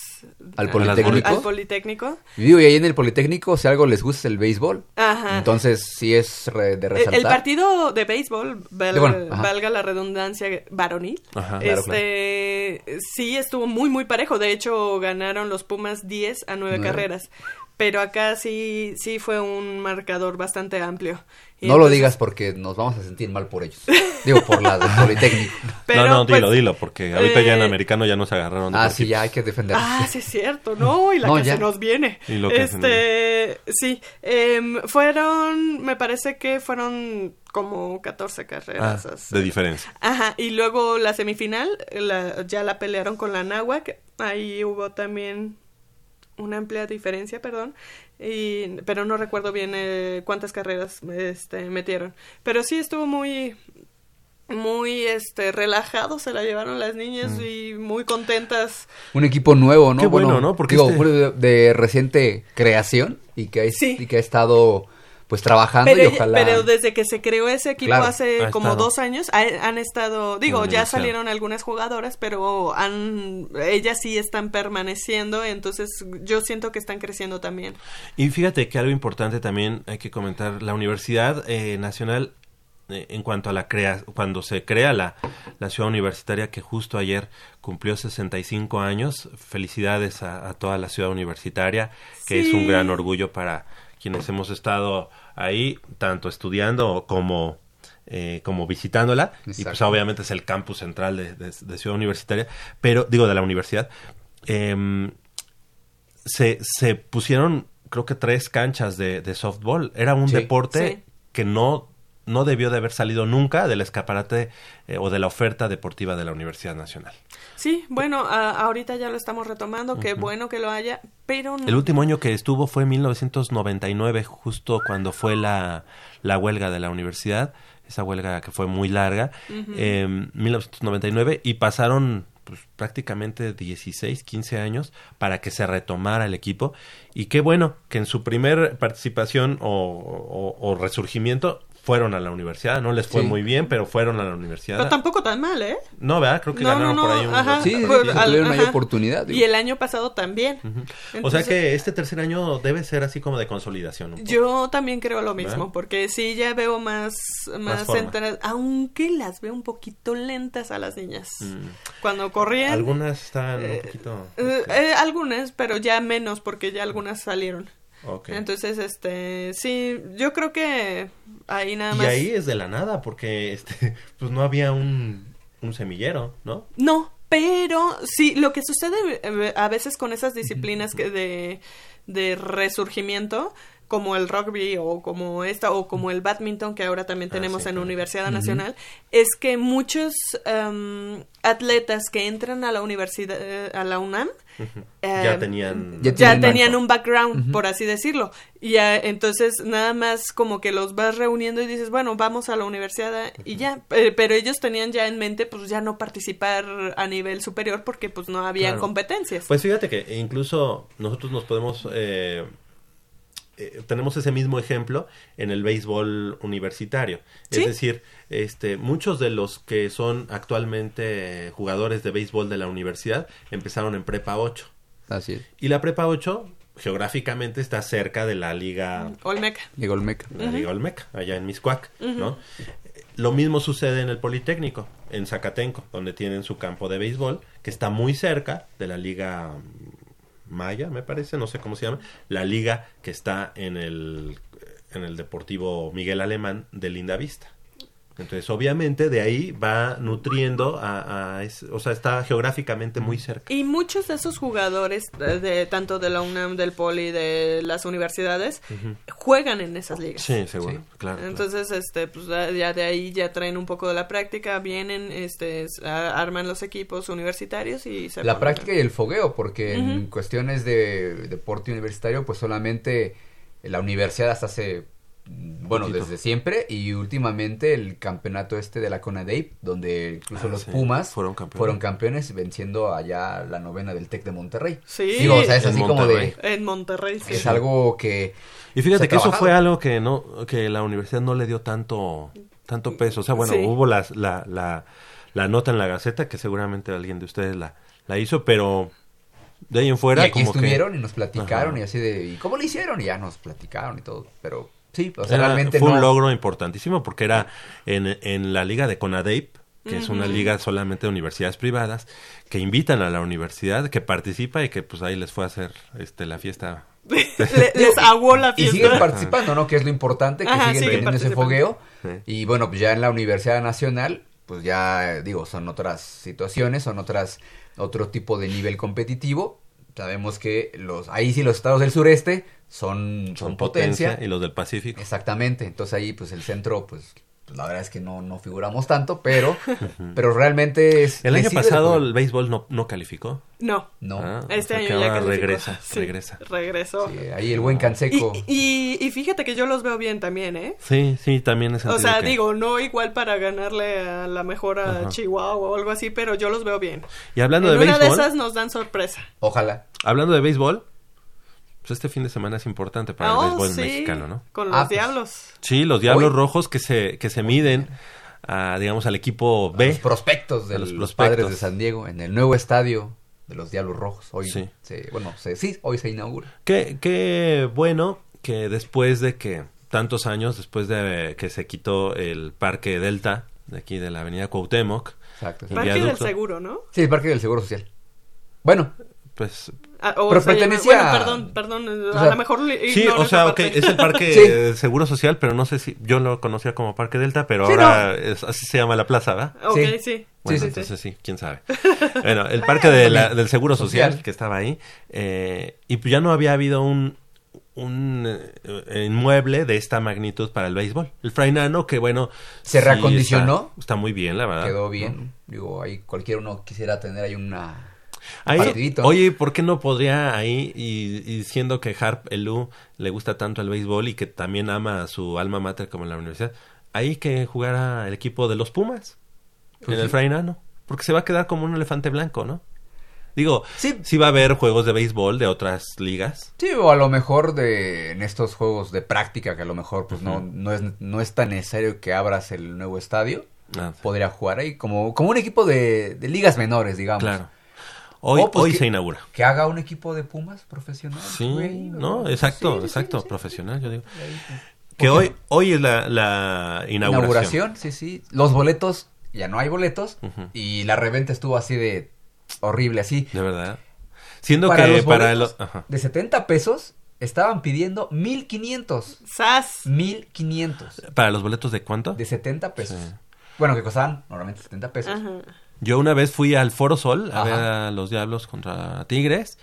¿Al Politécnico? al Politécnico. Digo, y ahí en el Politécnico, si algo les gusta es el béisbol. Ajá. Entonces, sí es re- de El, resaltar. el partido de béisbol, val- bueno, valga la redundancia varonil, Ajá. Claro, este sí estuvo muy muy parejo. De hecho, ganaron los Pumas 10 a 9 Nueve. carreras. Pero acá sí sí fue un marcador bastante amplio. Y No lo digas porque nos vamos a sentir mal por ellos. Digo, por la del <laughs> Politécnico. pero, no, no, dilo, pues, dilo, porque ahorita ya en eh, americano ya nos agarraron. de Ah, sí, sí. ya hay que defendernos. Ah, sí es cierto, ¿no? Y la No, que ya. se nos viene. Y lo que se este, sí, em, fueron, me parece que fueron como 14 Ah, carreras. así. de diferencia. Aja, y luego la semifinal, la- ya la pelearon con la Náhuac, ahí hubo también una amplia diferencia, perdón, y, pero no recuerdo bien eh, cuántas carreras este, metieron. Pero sí estuvo muy, muy este, relajado, se la llevaron las niñas Mm. y muy contentas. Un equipo nuevo, ¿no? Qué bueno, ¿no? Porque digo, este- de, de reciente creación y que, ha- Sí. y que ha estado pues trabajando Pero, y ojalá... pero desde que se creó ese equipo Claro, hace ha como estado. dos años, ha- han estado, digo, ya salieron algunas jugadoras, pero han, ellas sí están permaneciendo, entonces yo siento que están creciendo también. Y fíjate que algo importante también hay que comentar, la Universidad eh, Nacional, eh, en cuanto a la crea, cuando se crea la, la ciudad universitaria que justo ayer cumplió 65 años, felicidades a, a toda la ciudad universitaria, que es un gran orgullo para quienes hemos estado ahí, tanto estudiando como... eh, como visitándola y pues obviamente es el campus central de, de- de Ciudad Universitaria pero digo de la universidad Em, se, se pusieron creo que tres canchas de, de softball. Era un Sí. deporte Sí. que no, no debió de haber salido nunca del escaparate eh, o de la oferta deportiva de la Universidad Nacional. Sí, bueno, a- ahorita ya lo estamos retomando, qué bueno que lo haya, pero no- El último año que estuvo fue en 1999, justo cuando fue la, la huelga de la universidad, esa huelga que fue muy larga, em, 1999, y pasaron pues, prácticamente 16, 15 años para que se retomara el equipo. Y qué bueno que en su primer participación o, o- o resurgimiento fueron a la universidad. No les fue Sí. muy bien, pero fueron a la universidad. pero tampoco tan mal, ¿eh? No, ¿verdad? Creo que No, ganaron no, por no, ahí un... ajá. Sí, sí, Pues, sí, al- tuvieron ajá. oportunidad. digo. Y el año pasado también. o sea Entonces, que este tercer año debe ser así como de consolidación. un poco. Yo también creo lo mismo, ¿Verdad? porque sí ya veo más, más, forma. entrenadas, aunque las veo un poquito lentas a las niñas. Mm. Cuando corrían, Algunas están Eh, un poquito... eh, este, eh, algunas, pero ya menos, porque ya algunas salieron. Entonces, este, sí, yo creo que ahí nada y más. ahí es de la nada, porque este, <laughs> pues no había un, un semillero, ¿no? No, pero sí, lo que sucede eh, a veces con esas disciplinas que de, de resurgimiento, como el rugby o como esta, o como el badminton que ahora también Ah, tenemos sí, en claro. Universidad Nacional, es que muchos em, atletas que entran a la universidad, eh, a la UNAM, ya em, tenían... ya ya tenían marco. un background, por así decirlo. Y ya, entonces nada más como que los vas reuniendo y dices, bueno, vamos a la universidad y ya. Eh, pero ellos tenían ya en mente, pues ya no participar a nivel superior porque pues no había Claro. competencias. Pues fíjate que incluso nosotros nos podemos... eh, eh, tenemos ese mismo ejemplo en el béisbol universitario. Sí. Es decir, este, muchos de los que son actualmente jugadores de béisbol de la universidad empezaron en prepa 8. Así es. Y la prepa 8 geográficamente está cerca de la liga Olmeca. Llegó el Meca. la Liga Olmeca, allá en Miscuac, ¿no? Lo mismo sucede en el Politécnico, en Zacatenco, donde tienen su campo de béisbol, que está muy cerca de la Liga Maya, me parece, no sé cómo se llama, la liga que está en el, en el Deportivo Miguel Alemán de Linda Vista. Entonces, obviamente, de ahí va nutriendo a, a ese- o sea, está geográficamente muy cerca. Y muchos de esos jugadores, de, de- tanto de la UNAM, del Poli, de las universidades, juegan en esas ligas. Sí, seguro, Sí. claro. claro. Entonces, este, pues ya de ahí ya traen un poco de la práctica, vienen, este, arman los equipos universitarios y se La ponen práctica y el fogueo, porque en cuestiones de deporte universitario, pues solamente la universidad hasta hace, bueno, Poquito. desde siempre, y últimamente el campeonato este de la CONADEIP, donde incluso Ah, los sí, Pumas fueron campeones. fueron campeones venciendo allá la novena del TEC de Monterrey. Sí. Digo, o sea, es En así como Monterrey. de... En Monterrey, sí. Es algo que... Y fíjate que eso fue algo que no que la universidad no le dio tanto tanto peso. O sea, bueno, Sí. hubo las- la, la, la nota en la Gaceta que seguramente alguien de ustedes la, la hizo, pero de ahí en fuera y aquí como que estuvieron y nos platicaron Ajá. y así de... ¿Y cómo lo hicieron? Y ya nos platicaron y todo, pero sí, o sea, era- realmente fue no... un logro importantísimo porque era en, en la liga de CONADEIP, que es una liga solamente de universidades privadas, que invitan a la universidad, que participa y que pues ahí les fue a hacer este la fiesta. <laughs> Le- les aguó la Y fiesta. siguen participando, ¿no? Que es lo importante, que Ajá, siguen siguen teniendo ese fogueo. Sí. Y bueno, pues ya en la Universidad Nacional, pues ya, digo, son otras situaciones, son otras, otro tipo de nivel competitivo. Sabemos que los, ahí sí los estados del sureste son, son, potencia. y los del Pacífico. Exactamente. Entonces ahí, pues el centro, pues, pues, la verdad es que no, no figuramos tanto, pero, <laughs> pero realmente es. El año pasado el béisbol no, no calificó. No. No. Ah, Este o sea año que ya calificó. regresa, Sí, regresa. Regresó. Sí, ahí el buen Canseco. Y, y, y fíjate que yo los veo bien también, ¿eh? Sí, sí, también es O sea, digo, no igual para ganarle a la mejor a Ajá. Chihuahua o algo así, pero yo los veo bien. Y hablando en de una béisbol, de esas nos dan sorpresa. Ojalá. hablando de béisbol, pues este fin de semana es importante para Oh, el béisbol sí, mexicano, ¿no? Con los Ah, pues. diablos. Sí, los Diablos Hoy. Rojos que se, que se miden a, digamos, al equipo A B. los prospectos de los los, prospectos. padres de San Diego en el nuevo estadio de los Diablos Rojos. Hoy Sí. se, bueno, se- sí, hoy se inaugura. Qué, qué bueno que después de que, tantos años, después de que se quitó el Parque Delta, de aquí de la avenida Cuauhtémoc, Exacto. El Parque del. Seguro, ¿no? Sí, el Parque del Seguro Social. Bueno, pues... Ah, o Pero pertenecía Bueno, a- perdón, perdón. a sea, lo mejor Sí, o sea, ok, es el Parque <laughs> Sí. eh, Seguro Social, pero no sé si yo lo conocía como Parque Delta, pero Sí, ahora es- así se llama la plaza, ¿verdad? Ok, Sí. sí. Bueno, sí, entonces sí, quién sabe. <laughs> Bueno, el parque de la- del Seguro Social, Social. que estaba ahí, eh, y pues ya no había habido un, un eh, inmueble de esta magnitud para el béisbol. El Frainano, que bueno... Se sí reacondicionó. Está, está muy bien, la verdad. quedó bien. Digo, ahí cualquiera uno quisiera tener ahí una... Ahí, oye, ¿por qué no podría ahí, y, y siendo que Harp Elu le gusta tanto el béisbol y que también ama a su alma mater como en la universidad, ahí que jugara el equipo de los Pumas Pues en el. Frainano? Porque se va a quedar como un elefante blanco, ¿no? Digo, Sí. sí va a haber juegos de béisbol de otras ligas. Sí, o a lo mejor de en estos juegos de práctica que a lo mejor pues no, no, es, no es tan necesario que abras el nuevo estadio. Ah, Podría jugar ahí como, como un equipo de, de ligas menores, digamos. claro. Hoy, O, pues, hoy que- se inaugura. Que haga un equipo de Pumas profesional. Sí, güey, no, ¿no? exacto, Sí, exacto, sí, sí. profesional, yo digo. Que ¿Por hoy, hoy es la, la inauguración. Inauguración, sí, sí. Los boletos, ya no hay boletos. Y la reventa estuvo así de horrible, así. De verdad. Siendo para que los para los... ajá. de 70 pesos estaban pidiendo 1500. ¡Sas! 1500. ¿Para los boletos de cuánto? De 70 pesos. Sí. Bueno, que costaban normalmente 70 pesos. Ajá. Yo una vez fui al Foro Sol a Ajá. ver a los Diablos contra Tigres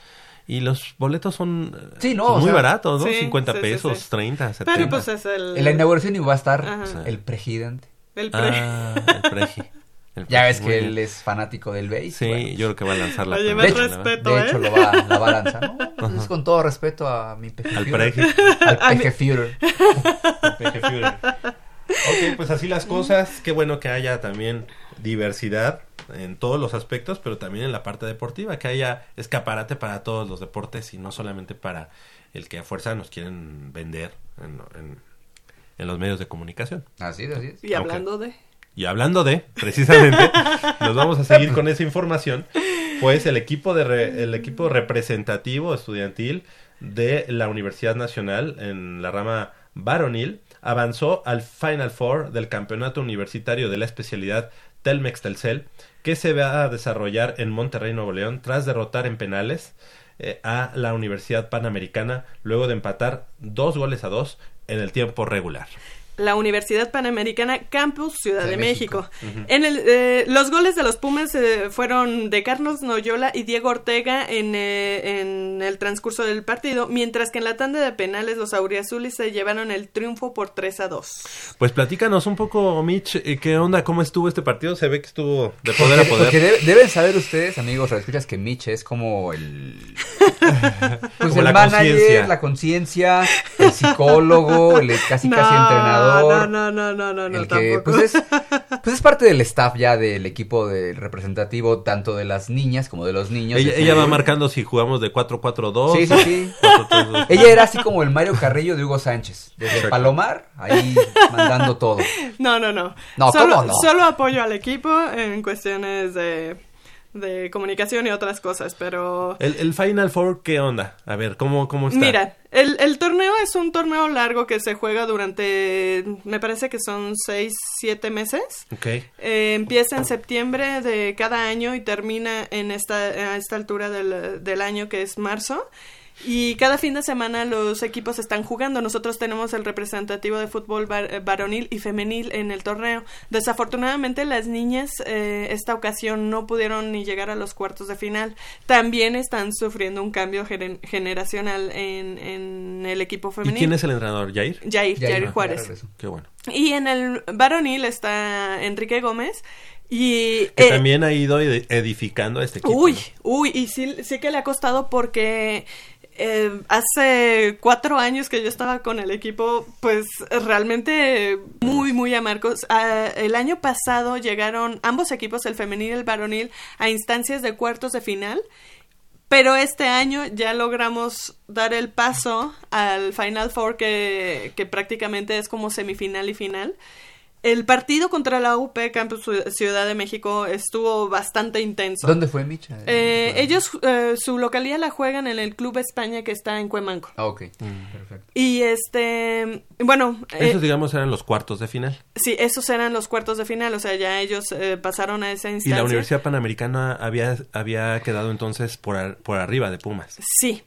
y los boletos son eh, Sí, no, o muy sea, baratos, ¿no? sí, 50 sí, sí, pesos, sí. 30, 70. Pero pues es el... En la inauguración iba a estar Ajá. el presidente. el pre- Ah, el Preji. El Ya Preji, ves que bien. él es fanático del béis. Sí, bueno, yo creo que va a lanzar la Oye, respeto. de ¿eh? hecho, lo va, la va a lanzar. ¿no? <laughs> Es con todo respeto a mi peje Al Führer. Preji. Al <laughs> <laughs> peje Führer. Ok, pues así las cosas. Qué bueno que haya también diversidad en todos los aspectos, pero también en la parte deportiva, que haya escaparate para todos los deportes y no solamente para el que a fuerza nos quieren vender en, en- en los medios de comunicación. Así es, así es. Y hablando de... Y hablando de, precisamente, <laughs> nos vamos a seguir con esa información. pues el equipo de re- el equipo representativo estudiantil de la Universidad Nacional en la rama varonil avanzó al Final Four del Campeonato Universitario de la especialidad Telmex Telcel que se va a desarrollar en Monterrey, Nuevo León, tras derrotar en penales eh, a la Universidad Panamericana luego de empatar dos goles a dos en el tiempo regular. La Universidad Panamericana Campus Ciudad de de México. México. En el, eh, los goles de los Pumas eh, fueron de Carlos Noyola y Diego Ortega en, eh, en el transcurso del partido, mientras que en la tanda de penales los auriazules se llevaron el triunfo por 3 a 2. Pues platícanos un poco, Mitch, eh, qué onda, cómo estuvo este partido. Se ve que estuvo de poder a poder. debe- deben saber ustedes, amigos, escuchas que Mitch es como el. <laughs> Pues Como el la manager, la conciencia, el psicólogo, el <laughs> casi casi entrenador. No, no, no, no, no, el que tampoco. pues es, <laughs> pues es parte del staff ya del equipo de representativo tanto de las niñas como de los niños. Ella, Este, ella va marcando si jugamos de 4-4-2. Sí, sí, sí. 4-3-2. Ella era así como el Mario Carrillo de Hugo Sánchez. Desde Exacto. Palomar, ahí mandando todo. No, no, no. No, solo, ¿cómo no? Solo apoyo al equipo en cuestiones de, de comunicación y otras cosas, pero... El, el Final Four, ¿qué onda? A ver, ¿cómo, cómo está? Mira, el, el torneo es un torneo largo que se juega durante, me parece que son seis, siete meses. Ok. Eh, empieza en septiembre de cada año y termina en esta, a esta altura del, del año que es marzo. Y cada fin de semana los equipos están jugando. Nosotros tenemos el representativo de fútbol var- varonil y femenil en el torneo. Desafortunadamente las niñas eh, esta ocasión no pudieron ni llegar a los cuartos de final. También están sufriendo un cambio generacional en, en el equipo ¿Y femenil. quién es el entrenador? ¿Jair? Jair, Jair Juárez. Qué bueno. Y en el varonil está Enrique Gómez. Y Que eh, también ha ido ed- edificando a este equipo. Uy, ¿no? uy, y sí, sí que le ha costado porque eh, hace cuatro años que yo estaba con el equipo, pues realmente muy, muy amargos. Ah, el año pasado llegaron ambos equipos, el femenil y el varonil, a instancias de cuartos de final. Pero este año ya logramos dar el paso al Final Four que, que prácticamente es como semifinal y final. El partido contra la UP Campus Ciudad de México estuvo bastante intenso. ¿Dónde fue Mitch? Eh, ellos, eh, su localidad la juegan en el Club España que está en Cuemanco. Ah, ok. Mm. Perfecto. Y este, bueno, eh, Esos, digamos, eran los cuartos de final. sí, esos eran los cuartos de final, o sea, ya ellos eh, pasaron a esa Y instancia. la Universidad Panamericana había, había quedado entonces por, ar- por arriba de Pumas. Sí,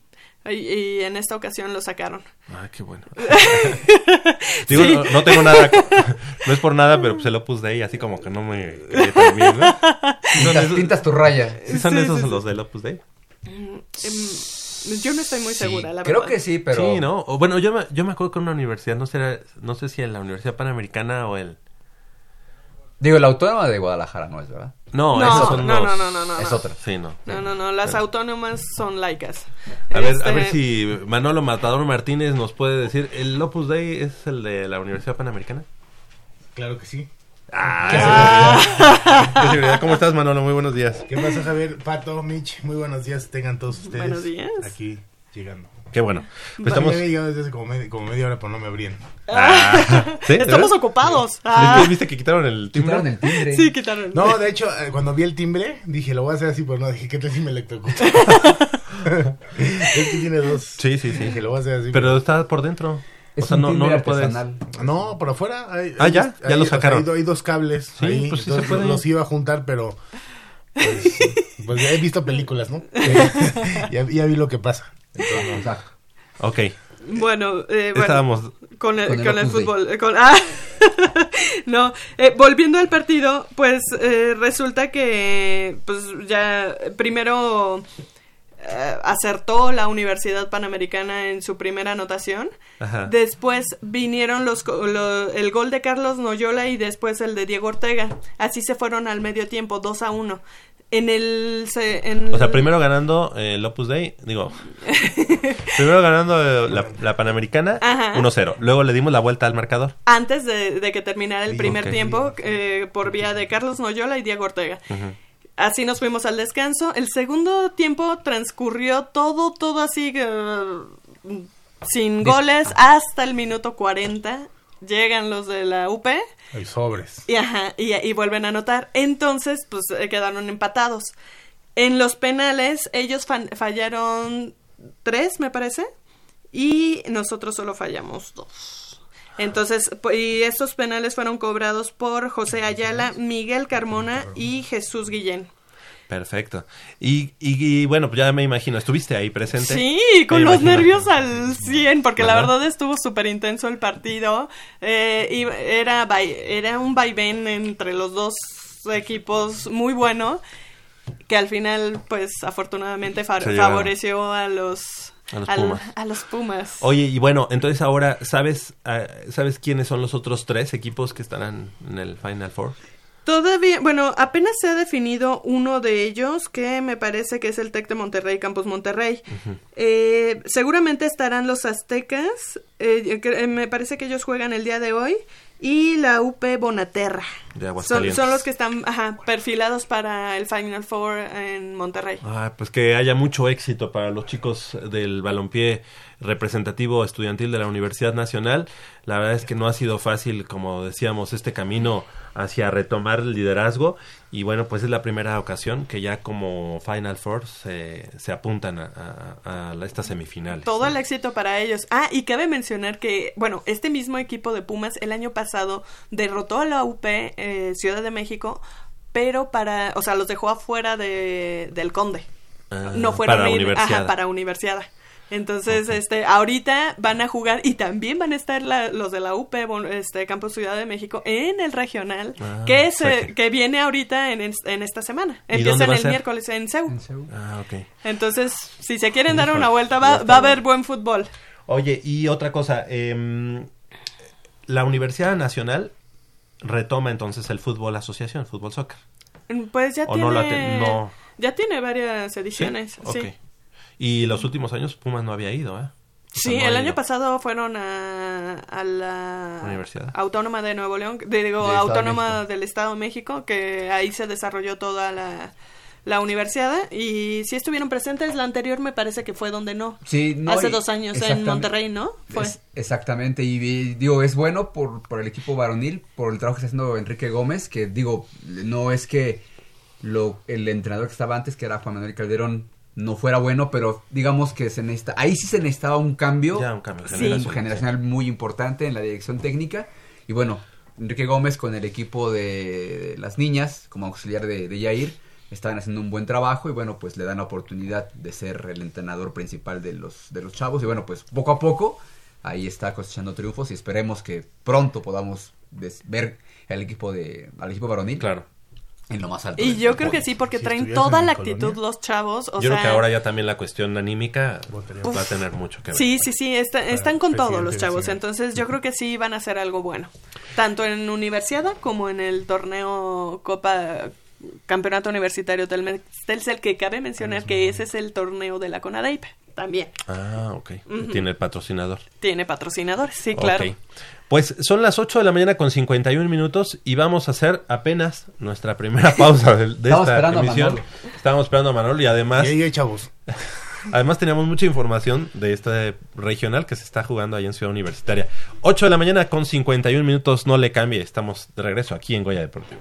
y, y en esta ocasión lo sacaron. Ah, qué bueno. <laughs> Digo, Sí. no, no tengo nada, <laughs> no es por nada, pero pues el Opus Dei así como que no me cae tan bien, ¿no? ¿Sí <laughs> son Pintas, esos, pintas tu raya. sí son Sí, esos sí, sí. los del Opus Dei? Em, yo no estoy muy Sí, segura, la creo verdad. que sí, pero. Sí, ¿no? O, bueno, yo me, yo me acuerdo que en una universidad, no sé, no sé si en la Universidad Panamericana o el... Digo, la autónoma de Guadalajara no es, ¿verdad? No, No, esos son no, los- no, no, no, no, es no. otra. Sí, no. No, no, no, las autónomas son laicas. A ver, a Este, ver si Manolo Matador Martínez nos puede decir, ¿el Opus Dei es el de la Universidad Panamericana? Claro que sí. Ah, qué seguridad. ¿Cómo estás, Manolo? Muy buenos días. ¿Qué pasa, Javier? Pato, Mitch, muy buenos días. Tengan todos ustedes. Buenos días. Aquí, llegando. Qué bueno. Pues Estamos... estamos... Me había llegado desde hace como, media, como media hora, pero no me abrían. <laughs> Ah, ¿sí? ¿De Estamos verdad? ocupados. ¿Viste- Ah, ¿Viste que quitaron el timbre? Quitaron el timbre. sí, quitaron. No, de hecho, eh, cuando vi el timbre, dije, lo voy a hacer así, pero no, dije, ¿qué tal si me electrocuto? <laughs> <laughs> es que tiene dos. Sí, sí, sí. Dije, lo voy a hacer así. Pero está por dentro. Es o sea, un no, no lo puedes... No, por afuera. Hay, Ah, ya, ya lo o sea, sacaron. hay, do- hay dos cables Sí, ahí. pues sí entonces se puede. Los iba a juntar, pero. Pues, pues ya he visto películas, ¿no? ya, ya vi lo que pasa. Ok, Bueno, eh, bueno, estábamos... con el, Con el con fútbol. con- ah, <laughs> no, eh, volviendo al partido, pues eh, resulta que pues ya primero eh, acertó la Universidad Panamericana en su primera anotación. Ajá. Después vinieron los, lo- el gol de Carlos Noyola y después el de Diego Ortega. Así se fueron al medio tiempo, 2 a 1. En el... se- en O sea, el- primero ganando eh, el Opus Dei, digo... <laughs> primero ganando eh, la, la Panamericana, Ajá. 1-0. Luego le dimos la vuelta al marcador. antes de, de que terminara el Sí, primer tiempo eh, por vía de Carlos Noyola y Diego Ortega. Así nos fuimos al descanso. El segundo tiempo transcurrió todo, todo así, eh, sin goles, hasta el minuto 40. Llegan los de la UP Hay sobres. y, ajá, y, y vuelven a anotar. Entonces, pues eh, quedaron empatados. En los penales, ellos fallaron tres, me parece, y nosotros solo fallamos dos. Entonces, y estos penales fueron cobrados por José Ayala, Miguel Carmona y Jesús Guillén. Perfecto. Y, y, y, bueno, ya me imagino, ¿estuviste ahí presente? Sí, con Me los imagino. nervios al 100, porque la ¿Verdad? estuvo súper intenso el partido. Eh, y era, era un vaivén entre los dos equipos muy bueno, que al final, pues afortunadamente fa- favoreció a los, A los al- Pumas. a los Pumas. Oye, y bueno, entonces ahora, ¿sabes, ah, ¿sabes quiénes son los otros tres equipos que estarán en el Final Four? Todavía, bueno, apenas se ha definido uno de ellos, que me parece que es el TEC de Monterrey, Campus Monterrey. Eh, seguramente estarán los aztecas, eh, que- eh, me parece que ellos juegan el día de hoy, y la UP Bonaterra. De Son, son los que están ajá, perfilados para el Final Four en Monterrey. Ah, pues que haya mucho éxito para los chicos del balompié representativo estudiantil de la Universidad Nacional. La verdad es que no ha sido fácil, como decíamos, este camino hacia retomar el liderazgo. Y bueno, pues es la primera ocasión que ya como Final Four se, se apuntan a, a- a estas semifinales. Todo el éxito para ellos. Ah, y cabe mencionar que, bueno, este mismo equipo de Pumas el año pasado derrotó a la UP eh, Ciudad de México, pero para, o sea, los dejó afuera de, del Conde. Ah, no fueron para ir- universidad. ajá, para universidad. Entonces, este, ahorita van a jugar y también van a estar la- los de la UP, este, Campus Ciudad de México, en el regional, Ah, que, es, o sea eh, que- viene ahorita en, en esta semana. ¿Y Empieza el ser? miércoles en CEU. Ah, ok. Entonces, si se quieren dar una vuelta, va, va a haber buen fútbol. Oye, y otra cosa, em, la Universidad Nacional retoma entonces el fútbol asociación, fútbol soccer. Pues ya ¿O tiene, no no? ya tiene varias ediciones. Sí. Y los últimos años Pumas no había ido, ¿eh? Sí, no el ido. año pasado fueron a, a la Universidad. Autónoma de Nuevo León, de- digo, Del Estado de Autónoma del Estado de México, que ahí se desarrolló toda la, la universidad. Y sí estuvieron presentes, la anterior me parece que fue donde no. Sí, no, Hace y- dos años en. Monterrey, ¿no? Fue. Es- exactamente, y, y digo, es bueno por, por el equipo varonil, por el trabajo que está haciendo Enrique Gómez, que digo, no es que lo, el entrenador que estaba antes, que era Juan Manuel Calderón, no fuera bueno, pero digamos que se necesita, ahí sí se necesitaba un cambio, Ya, un cambio sí, generacional, muy importante en la dirección técnica, y bueno, Enrique Gómez con el equipo de, las niñas, como auxiliar de, de Yair, estaban haciendo un buen trabajo y bueno, pues le dan la oportunidad de ser el entrenador principal de los, de los chavos. Y bueno, pues poco a poco ahí está cosechando triunfos y esperemos que pronto podamos ver al equipo de al equipo varonil. Claro. En lo más alto. Y yo creo que sí, porque Si traen toda la actitud los chavos. O Yo sea, creo que ahora ya también la cuestión anímica Votaría. va a tener mucho que ver. Sí, sí, sí, está- están con todo los chavos, entonces yo creo que sí van a hacer algo bueno, tanto en universidad como en el torneo Copa Campeonato Universitario del Telcel, que cabe mencionar que ese es el torneo de la CONADEIP, también Ah, ok. Tiene el patrocinador. tiene patrocinadores, sí, claro. Ok. Pues son las 8 de la mañana con 51 minutos y vamos a hacer apenas nuestra primera <laughs> pausa de, de esta esperando a emisión. Manolo. Estábamos esperando a Manolo y además, Y ahí hay chavos. <laughs> además teníamos mucha información de este regional que se está jugando ahí en Ciudad Universitaria. 8 de la mañana con 51 minutos, no le cambie, estamos de regreso aquí en Goya Deportivo.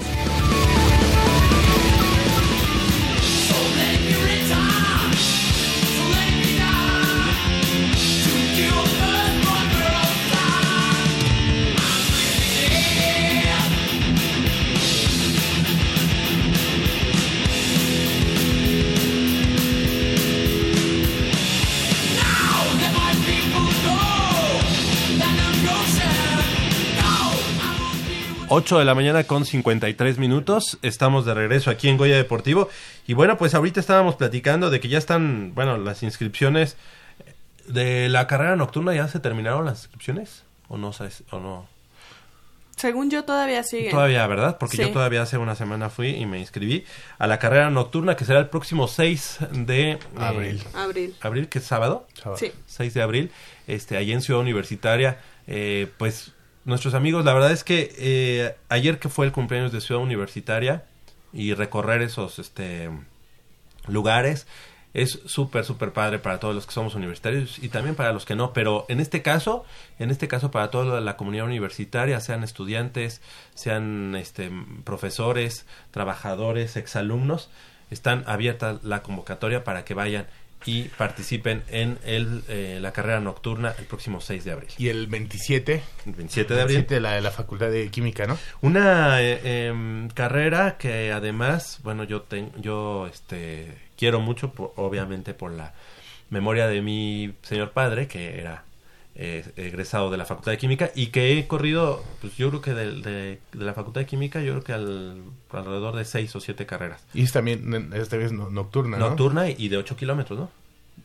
8 de la mañana con 53 minutos. Estamos de regreso aquí en Goya Deportivo. Y bueno, pues ahorita estábamos platicando de que ya están, bueno, las inscripciones de la carrera nocturna. ¿Ya se terminaron las inscripciones? ¿O no sabes? ¿O no? Según yo todavía sigue. Todavía, ¿verdad? Porque Sí. yo todavía hace una semana fui y me inscribí a la carrera nocturna que será el próximo 6 de eh, Abril. Abril. abril, que es sábado. Sí. 6 de abril, este, allí en Ciudad Universitaria. Eh, pues nuestros amigos, la verdad es que eh, ayer que fue el cumpleaños de Ciudad Universitaria y recorrer esos este, lugares es súper, súper padre para todos los que somos universitarios y también para los que no, pero en este caso, en este caso para toda la comunidad universitaria, sean estudiantes, sean este, profesores, trabajadores, exalumnos, están abierta la convocatoria para que vayan y participen en el, eh, la carrera nocturna el próximo 6 de abril. Y el 27. El 27 de abril. 27 la de la Facultad de Química, ¿no? Una eh, em, carrera que además, bueno, yo ten- yo este quiero mucho, por- obviamente por la memoria de mi señor padre, que era eh, egresado de la Facultad de Química y que he corrido, pues yo creo que del- de, de la Facultad de Química, yo creo que al, alrededor de seis o siete carreras. Y es también, esta vez no- nocturna, ¿no? Nocturna y de 8 kilómetros, ¿no?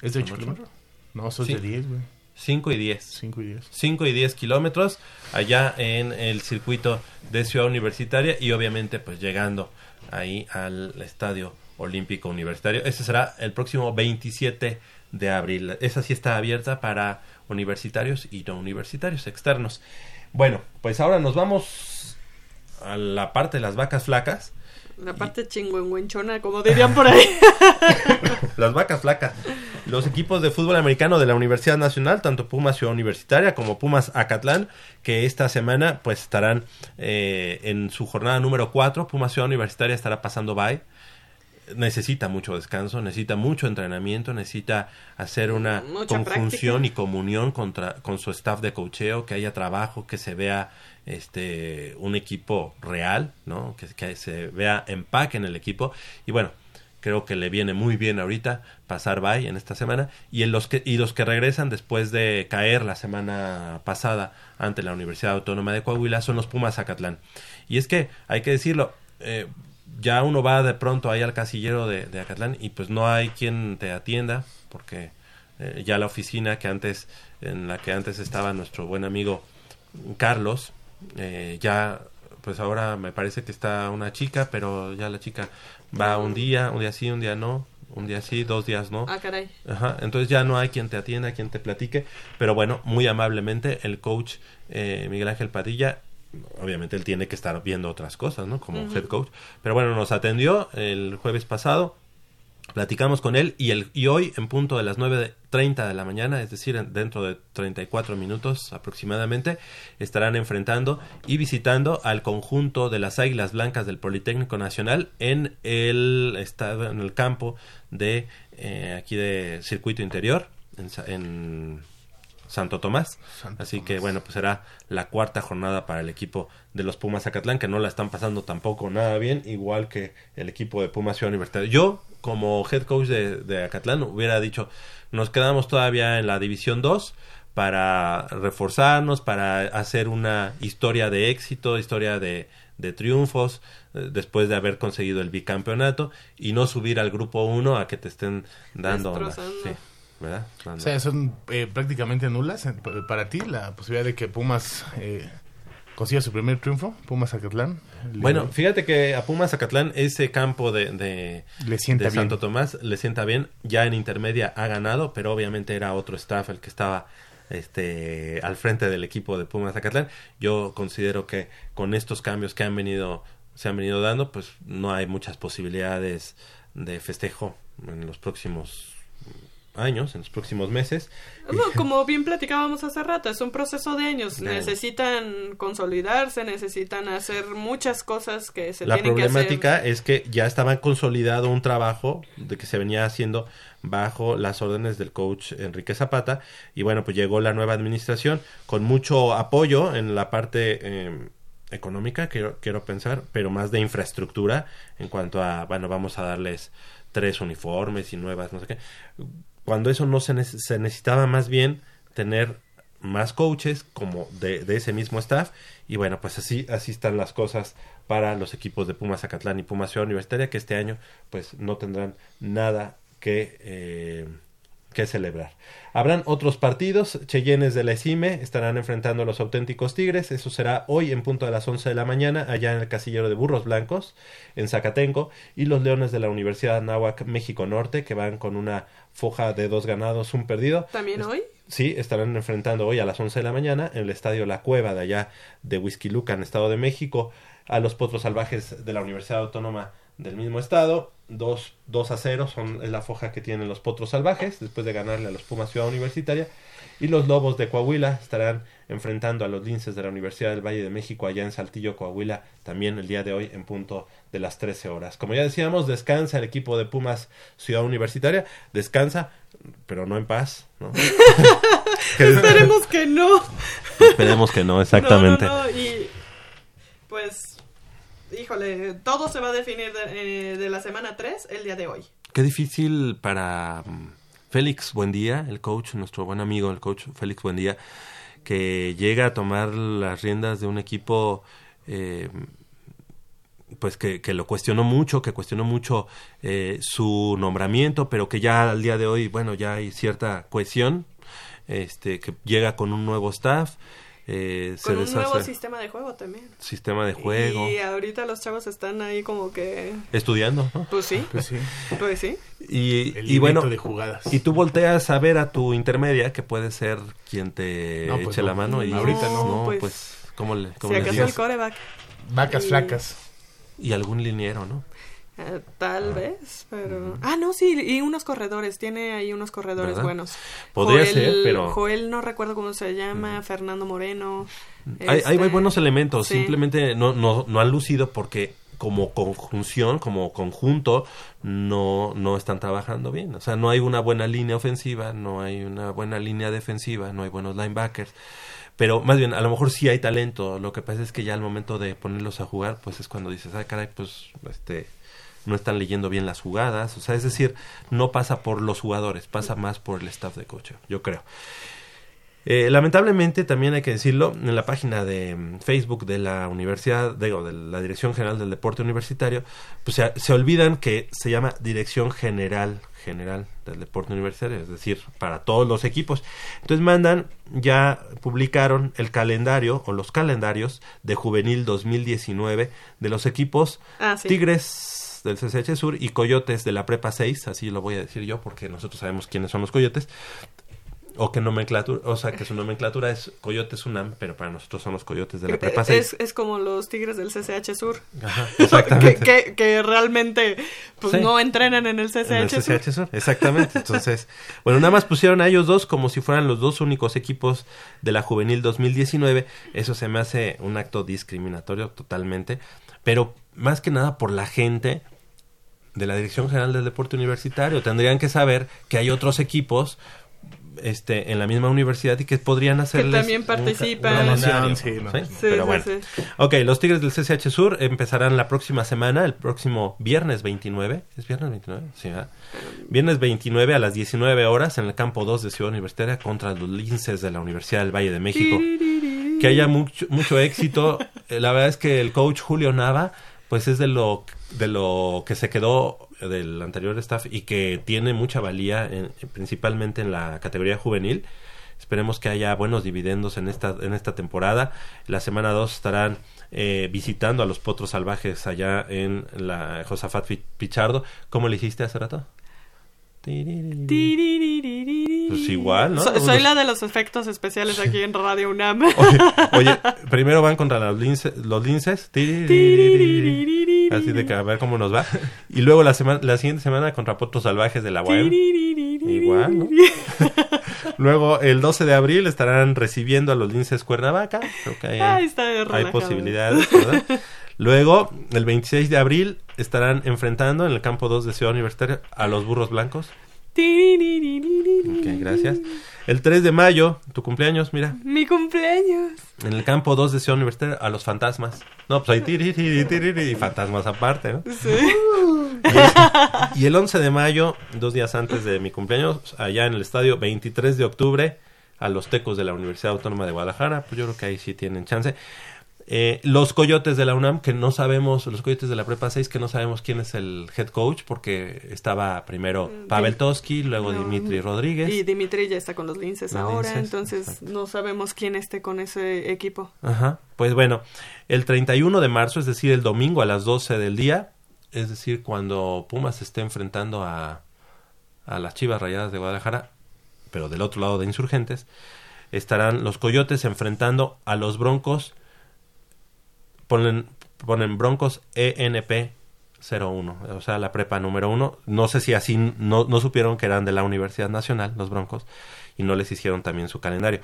¿Es de 8 Son ocho. kilómetros? No, son Sí. de 10, güey. 5 y 10. 5 y 10. 5 y 10 kilómetros allá en el circuito de Ciudad Universitaria y obviamente pues llegando ahí al Estadio Olímpico Universitario. Ese será el próximo 27 de abril. Esa sí está abierta para universitarios y no universitarios externos. Bueno, pues ahora nos vamos a la parte de las vacas flacas. La parte chingüengüenchona, como dirían por ahí. <laughs> Las vacas flacas. Los equipos de fútbol americano de la Universidad Nacional, tanto Pumas Ciudad Universitaria como Pumas Acatlán, que esta semana pues estarán eh, en su jornada número 4. Pumas Ciudad Universitaria estará pasando by. Necesita mucho descanso, necesita mucho entrenamiento, necesita hacer una Mucha conjunción práctica. y comunión contra, con su staff de cocheo, que haya trabajo, que se vea este un equipo real, ¿no? Que, que se vea empaque en el equipo. Y bueno, creo que le viene muy bien ahorita pasar by en esta semana y en los que y los que regresan después de caer la semana pasada ante la Universidad Autónoma de Coahuila son los Pumas Zacatlán y es que hay que decirlo eh, ya uno va de pronto ahí al casillero de, de Acatlán y pues no hay quien te atienda porque eh, ya la oficina que antes en la que antes estaba nuestro buen amigo Carlos eh, ya pues ahora me parece que está una chica pero ya la chica va un día un día sí un día no un día sí dos días no Ah, caray. Ajá, entonces ya no hay quien te atienda, quien te platique, pero bueno, muy amablemente el coach eh, Miguel Ángel Padilla, obviamente él tiene que estar viendo otras cosas, ¿no? Como head coach, pero bueno, nos atendió el jueves pasado, platicamos con él y, el, y hoy en punto de las 9.30 de la mañana, es decir, en- dentro de 34 minutos aproximadamente, estarán enfrentando y visitando al conjunto de las Águilas Blancas del Politécnico Nacional en el estado, en el campo de eh, aquí de circuito interior, en Santo Tomás. Así que bueno, pues será la cuarta jornada para el equipo de los Pumas Zacatlán, que no la están pasando tampoco nada bien, igual que el equipo de Pumas Ciudad Universitaria. Yo, como head coach de, de Acatlán, hubiera dicho, nos quedamos todavía en la División 2 para reforzarnos, para hacer una historia de éxito, historia de, de triunfos, eh, después de haber conseguido el bicampeonato, y no subir al grupo 1 a que te estén dando... O sea, son eh, prácticamente nulas pa- para ti la posibilidad de que Pumas eh, consiga su primer triunfo, Pumas Acatlán. Bueno, fíjate que a Pumas Zacatlán ese campo de, de, Le sienta de bien. Santo Tomás le sienta bien. Ya en intermedia ha ganado, pero obviamente era otro staff el que estaba este, al frente del equipo de Pumas Zacatlán. Yo considero que con estos cambios que han venido, se han venido dando, pues no hay muchas posibilidades de festejo en los próximos años, en los próximos meses. No, <laughs> como bien platicábamos hace rato, es un proceso de años. Necesitan consolidarse, necesitan hacer muchas cosas que se La tienen que hacer. problemática es que ya estaba consolidado un trabajo de que se venía haciendo bajo las órdenes del coach Enrique Zapata y bueno, pues llegó la nueva administración con mucho apoyo en la parte eh, económica, quiero, quiero pensar, pero más de infraestructura en cuanto a, bueno, vamos a darles tres uniformes y nuevas, no sé qué. Cuando eso no se, se necesitaba más bien tener más coaches como de, de ese mismo staff. Y bueno pues así así están las cosas para los equipos de Pumas Zacatlán y Pumas Ciudad Universitaria que este año pues no tendrán nada que eh, que celebrar. Habrán otros partidos, Cheyennes de la ESIME estarán enfrentando a los auténticos Tigres, eso será hoy en punto de las 11 de la mañana allá en el casillero de Burros Blancos en Zacatenco y los Leones de la Universidad Anáhuac México Norte que van con una foja de dos ganados, un perdido. ¿También hoy? Sí, estarán enfrentando hoy a las 11 de la mañana en el estadio La Cueva de allá de en Estado de México, a los Potros Salvajes de la Universidad Autónoma del mismo estado. 2, 2 a 0 son, es la foja que tienen los Potros Salvajes después de ganarle a los Pumas Ciudad Universitaria. Y los Lobos de Coahuila estarán enfrentando a los Linces de la Universidad del Valle de México allá en Saltillo, Coahuila, también el día de hoy en punto de las 13 horas. Como ya decíamos, descansa el equipo de Pumas Ciudad Universitaria, descansa, pero no en paz, ¿no? <laughs> Esperemos que no. <laughs> Esperemos que no, exactamente. No, no, no, y pues, híjole, todo se va a definir de, eh, la semana 3 el día de hoy. Qué difícil para mm, Félix Buendía, el coach, nuestro buen amigo, el coach Félix Buendía, que llega a tomar las riendas de un equipo eh, pues que, que lo cuestionó mucho, que cuestionó mucho eh, su nombramiento, pero que ya al día de hoy, bueno, ya hay cierta cohesión, este, que llega con un nuevo staff, eh, se Con un deshace nuevo sistema de juego también. sistema de juego, Y ahorita los chavos están ahí como que... estudiando, ¿no? Pues sí. Pues sí. Pues sí. Y, El y bueno, libreto de jugadas. y tú volteas a ver a tu intermedia, que puede ser quien te No, pues eche no. la mano. Y Ahorita no. No, pues, pues, ¿cómo le cómo Si le acaso el dices? coreback. Vacas Y- flacas. Y algún liniero, ¿no? Eh, tal vez, pero... Ah, no, sí, y unos corredores, tiene ahí unos corredores ¿Verdad? buenos. Podría Joel- ser, pero- Joel no recuerdo cómo se llama, Fernando Moreno. Hay, hay este, buenos elementos, sí. simplemente no, no, no han lucido porque como conjunción, como conjunto, no, no están trabajando bien. O sea, no hay una buena línea ofensiva, no hay una buena línea defensiva, no hay buenos linebackers. Pero más bien, a lo mejor sí hay talento. Lo que pasa es que ya al momento de ponerlos a jugar, pues es cuando dices, ay, caray, pues este no están leyendo bien las jugadas. O sea, es decir, no pasa por los jugadores, pasa más por el staff de coche, yo creo. Eh, lamentablemente, también hay que decirlo, en la página de mm, Facebook de la Universidad, digo, de la Dirección General del Deporte Universitario, pues se, se olvidan que se llama Dirección General General del Deporte Universitario, es decir, para todos los equipos. Entonces mandan, ya publicaron el calendario o los calendarios de Juvenil 2019 de los equipos Ah, sí. Tigres del CCH Sur y Coyotes de la Prepa 6, así lo voy a decir yo porque nosotros sabemos quiénes son los Coyotes o que nomenclatura, o sea, que su nomenclatura es Coyotes UNAM, pero para nosotros son los Coyotes de la Prepa 6. Es, es como los Tigres del CCH Sur. Ajá, <laughs> que, exactamente. que, que realmente pues, Sí. no entrenan en el CCH, En el Sur. CCH Sur, exactamente. Entonces, bueno, nada más pusieron a ellos dos como si fueran los dos únicos equipos de la Juvenil 2019. Eso se me hace un acto discriminatorio totalmente, pero más que nada por la gente de la Dirección General del Deporte Universitario. Tendrían que saber que hay otros equipos este en la misma universidad y que podrían hacerles también un ca- participan. un Sí, no. ¿sí? Sí, Pero sí, bueno. sí. Ok, los Tigres del CCH Sur empezarán la próxima semana, el próximo viernes 29. ¿Es viernes 29? Sí, ¿verdad? Viernes 29 a las 19 horas en el campo 2 de Ciudad Universitaria contra los Linces de la Universidad del Valle de México. Que haya mucho, mucho éxito. <laughs> Eh, La verdad es que el coach Julio Nava, pues es de lo, de lo que se quedó del anterior staff y que tiene mucha valía, en- principalmente en la categoría juvenil. Esperemos que haya buenos dividendos en esta, en esta temporada. La semana 2 estarán eh, visitando a los potros salvajes allá en la Josafat Pichardo. ¿Cómo le hiciste hace rato? Pues igual, ¿no? So- soy la de los efectos especiales aquí en Radio UNAM. <laughs> Oye, <laughs> oye, primero van contra los linces, los linces, así de que a ver cómo nos va. Y luego la semana, la siguiente semana contra Potros Salvajes de la UAM. Igual, ¿no? Luego el 12 de abril estarán recibiendo a los linces Cuernavaca. Creo que hay, Ay, está hay posibilidades, ¿verdad? Luego, el 26 de abril estarán enfrentando en el campo 2 de Ciudad Universitaria a los burros blancos. Ok, gracias. El 3 de mayo, tu cumpleaños, mira. Mi cumpleaños. En el campo 2 de Ciudad Universitaria a los fantasmas. No, pues hay tiriri, tiriri, y fantasmas aparte, ¿no? Sí. <laughs> Y el, y el 11 de mayo, dos días antes de mi cumpleaños, allá en el estadio 23 de octubre, a los tecos de la Universidad Autónoma de Guadalajara, pues yo creo que ahí sí tienen chance. Eh, los coyotes de la UNAM, que no sabemos, los coyotes de la Prepa 6, que no sabemos quién es el head coach, porque estaba primero Pavel Toski, luego No, Dimitri Rodríguez. Y Dimitri ya está con los linces Los ahora, linces, entonces no sabemos quién esté con ese equipo. Ajá, pues bueno, el 31 de marzo, es decir, el domingo a las 12 del día, es decir, cuando Pumas esté enfrentando a, a las Chivas Rayadas de Guadalajara, pero del otro lado de Insurgentes, estarán los Coyotes enfrentando a los Broncos, ponen, ponen Broncos ENP 01, o sea, la prepa número uno. No sé si así no, no supieron que eran de la Universidad Nacional, los Broncos, y no les hicieron también su calendario.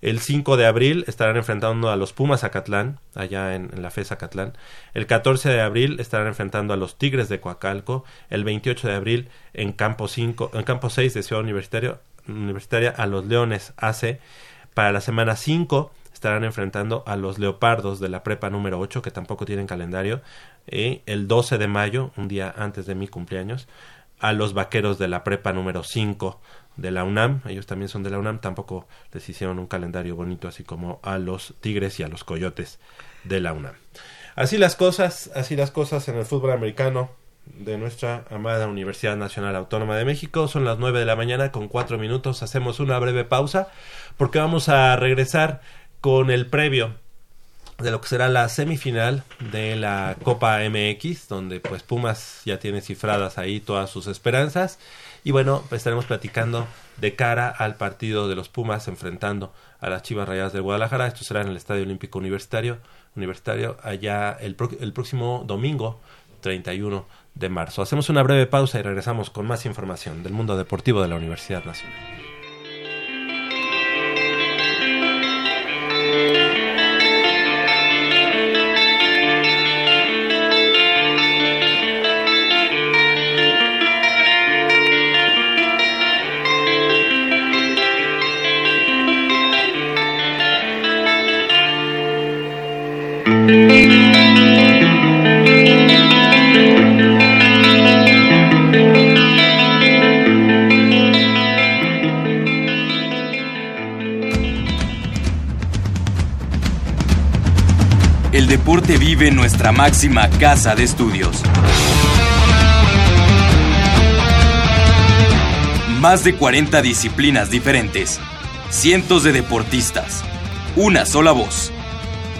El 5 de abril estarán enfrentando a los Pumas Acatlán, allá en, en la FES Acatlán. El 14 de abril estarán enfrentando a los Tigres de Coacalco. El 28 de abril en campo 5, en campo 6 de Ciudad Universitaria a los Leones AC. Para la semana 5 estarán enfrentando a los Leopardos de la prepa número 8, que tampoco tienen calendario. Y el 12 de mayo, un día antes de mi cumpleaños, a los Vaqueros de la prepa número 5 de la UNAM. Ellos también son de la UNAM. Tampoco les hicieron un calendario bonito, así como a los Tigres y a los Coyotes de la UNAM. Así las cosas, así las cosas en el fútbol americano de nuestra amada Universidad Nacional Autónoma de México. Son las 9 de la mañana con 4 minutos. Hacemos una breve pausa porque vamos a regresar con el previo de lo que será la semifinal de la Copa MX, donde pues Pumas ya tiene cifradas ahí todas sus esperanzas. Y bueno, pues estaremos platicando de cara al partido de los Pumas enfrentando a las Chivas Rayadas de Guadalajara. Esto será en el Estadio Olímpico Universitario, Universitario allá el, el próximo domingo 31 de marzo. Hacemos una breve pausa y regresamos con más información del mundo deportivo de la Universidad Nacional. El deporte vive en nuestra máxima casa de estudios. Más de 40 disciplinas diferentes, cientos de deportistas, una sola voz.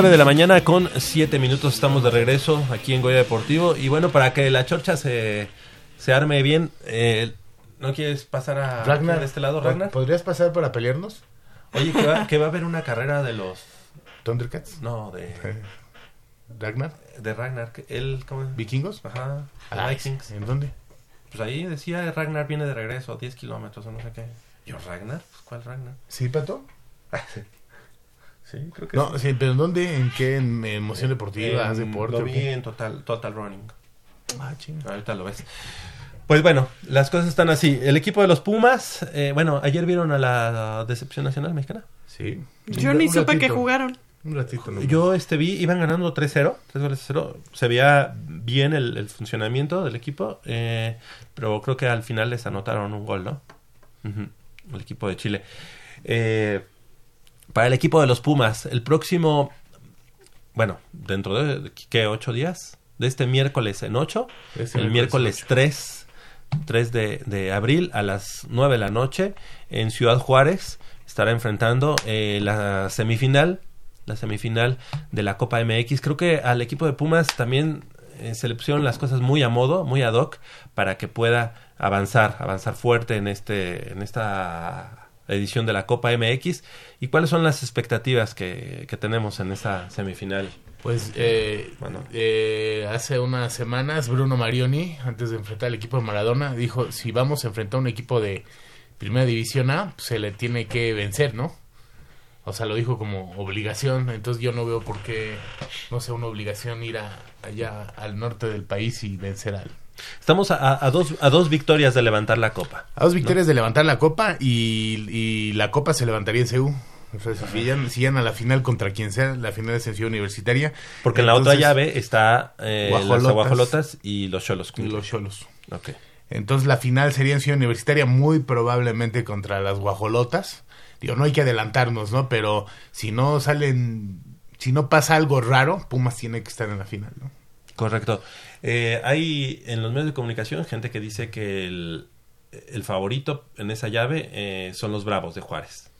Nueve de la mañana con 7 minutos estamos de regreso aquí en Goya Deportivo. Y bueno, para que la chorcha se, se arme bien, eh, ¿no quieres pasar a Ragnar, de este lado, ¿pod- Ragnar? ¿podrías pasar para pelearnos? Oye, que va, que va a haber una carrera de los... ¿Thundercats? No, de... Ragnar. De Ragnar. Él, ¿cómo? ¿Vikingos? Ajá. Ah, Vikings. ¿En dónde? Pues ahí decía Ragnar viene de regreso, 10 kilómetros o no sé qué. Yo, Ragnar, pues ¿cuál Ragnar? ¿Sí, Pato? Sí. Sí, creo que No, sí. sí, pero ¿en dónde? ¿En qué? ¿En emoción deportiva? En- ¿Haz deporte? Lo vi qué? en total, total Running. Ah, chinga. Ahorita lo ves. Pues bueno, las cosas están así. El equipo de los Pumas, eh, bueno, ayer vieron a la decepción nacional mexicana. Sí. Yo ni supe que jugaron. Un ratito, ¿no? Yo este vi, iban ganando 3-0, 3 goles a 0. Se veía bien el, el funcionamiento del equipo, eh, pero creo que al final les anotaron un gol, ¿no? Ujú, El equipo de Chile. Eh, para el equipo de los Pumas, el próximo, bueno, dentro de, ¿qué? ¿Ocho días? De este miércoles en 8, Este el miércoles miércoles 3, 3 de, de abril a las 9 de la noche en Ciudad Juárez estará enfrentando eh, la semifinal la semifinal de la Copa MX. Creo que al equipo de Pumas también eh, se le pusieron las cosas muy a modo, muy ad hoc, para que pueda avanzar, avanzar fuerte en este, en esta edición de la Copa MX. ¿Y cuáles son las expectativas que, que tenemos en esa semifinal? Pues eh, Bueno. eh, hace unas semanas Bruno Marioni, antes de enfrentar al equipo de Maradona, dijo, si vamos a enfrentar a un equipo de Primera División A, pues, se le tiene que vencer, ¿no? O sea, lo dijo como obligación, entonces yo no veo por qué no sea una obligación ir a- allá al norte del país y vencer al... Estamos a, dos, a dos victorias de levantar la Copa. A dos victorias de levantar la copa y, y la copa se levantaría en CEU. O sea, si llegan, si llegan a la final contra quien sea, la final es en Ciudad Universitaria. Porque en la otra llave está eh, las Guajolotas. Guajolotas y los Cholos. y los Cholos. Ok. Entonces la final sería en Ciudad Universitaria, muy probablemente contra las guajolotas. Digo, no hay que adelantarnos, ¿no? Pero si no salen, si no pasa algo raro, Pumas tiene que estar en la final, ¿no? Correcto. Eh, hay en los medios de comunicación gente que dice que el, el favorito en esa llave eh, son los Bravos de Juárez.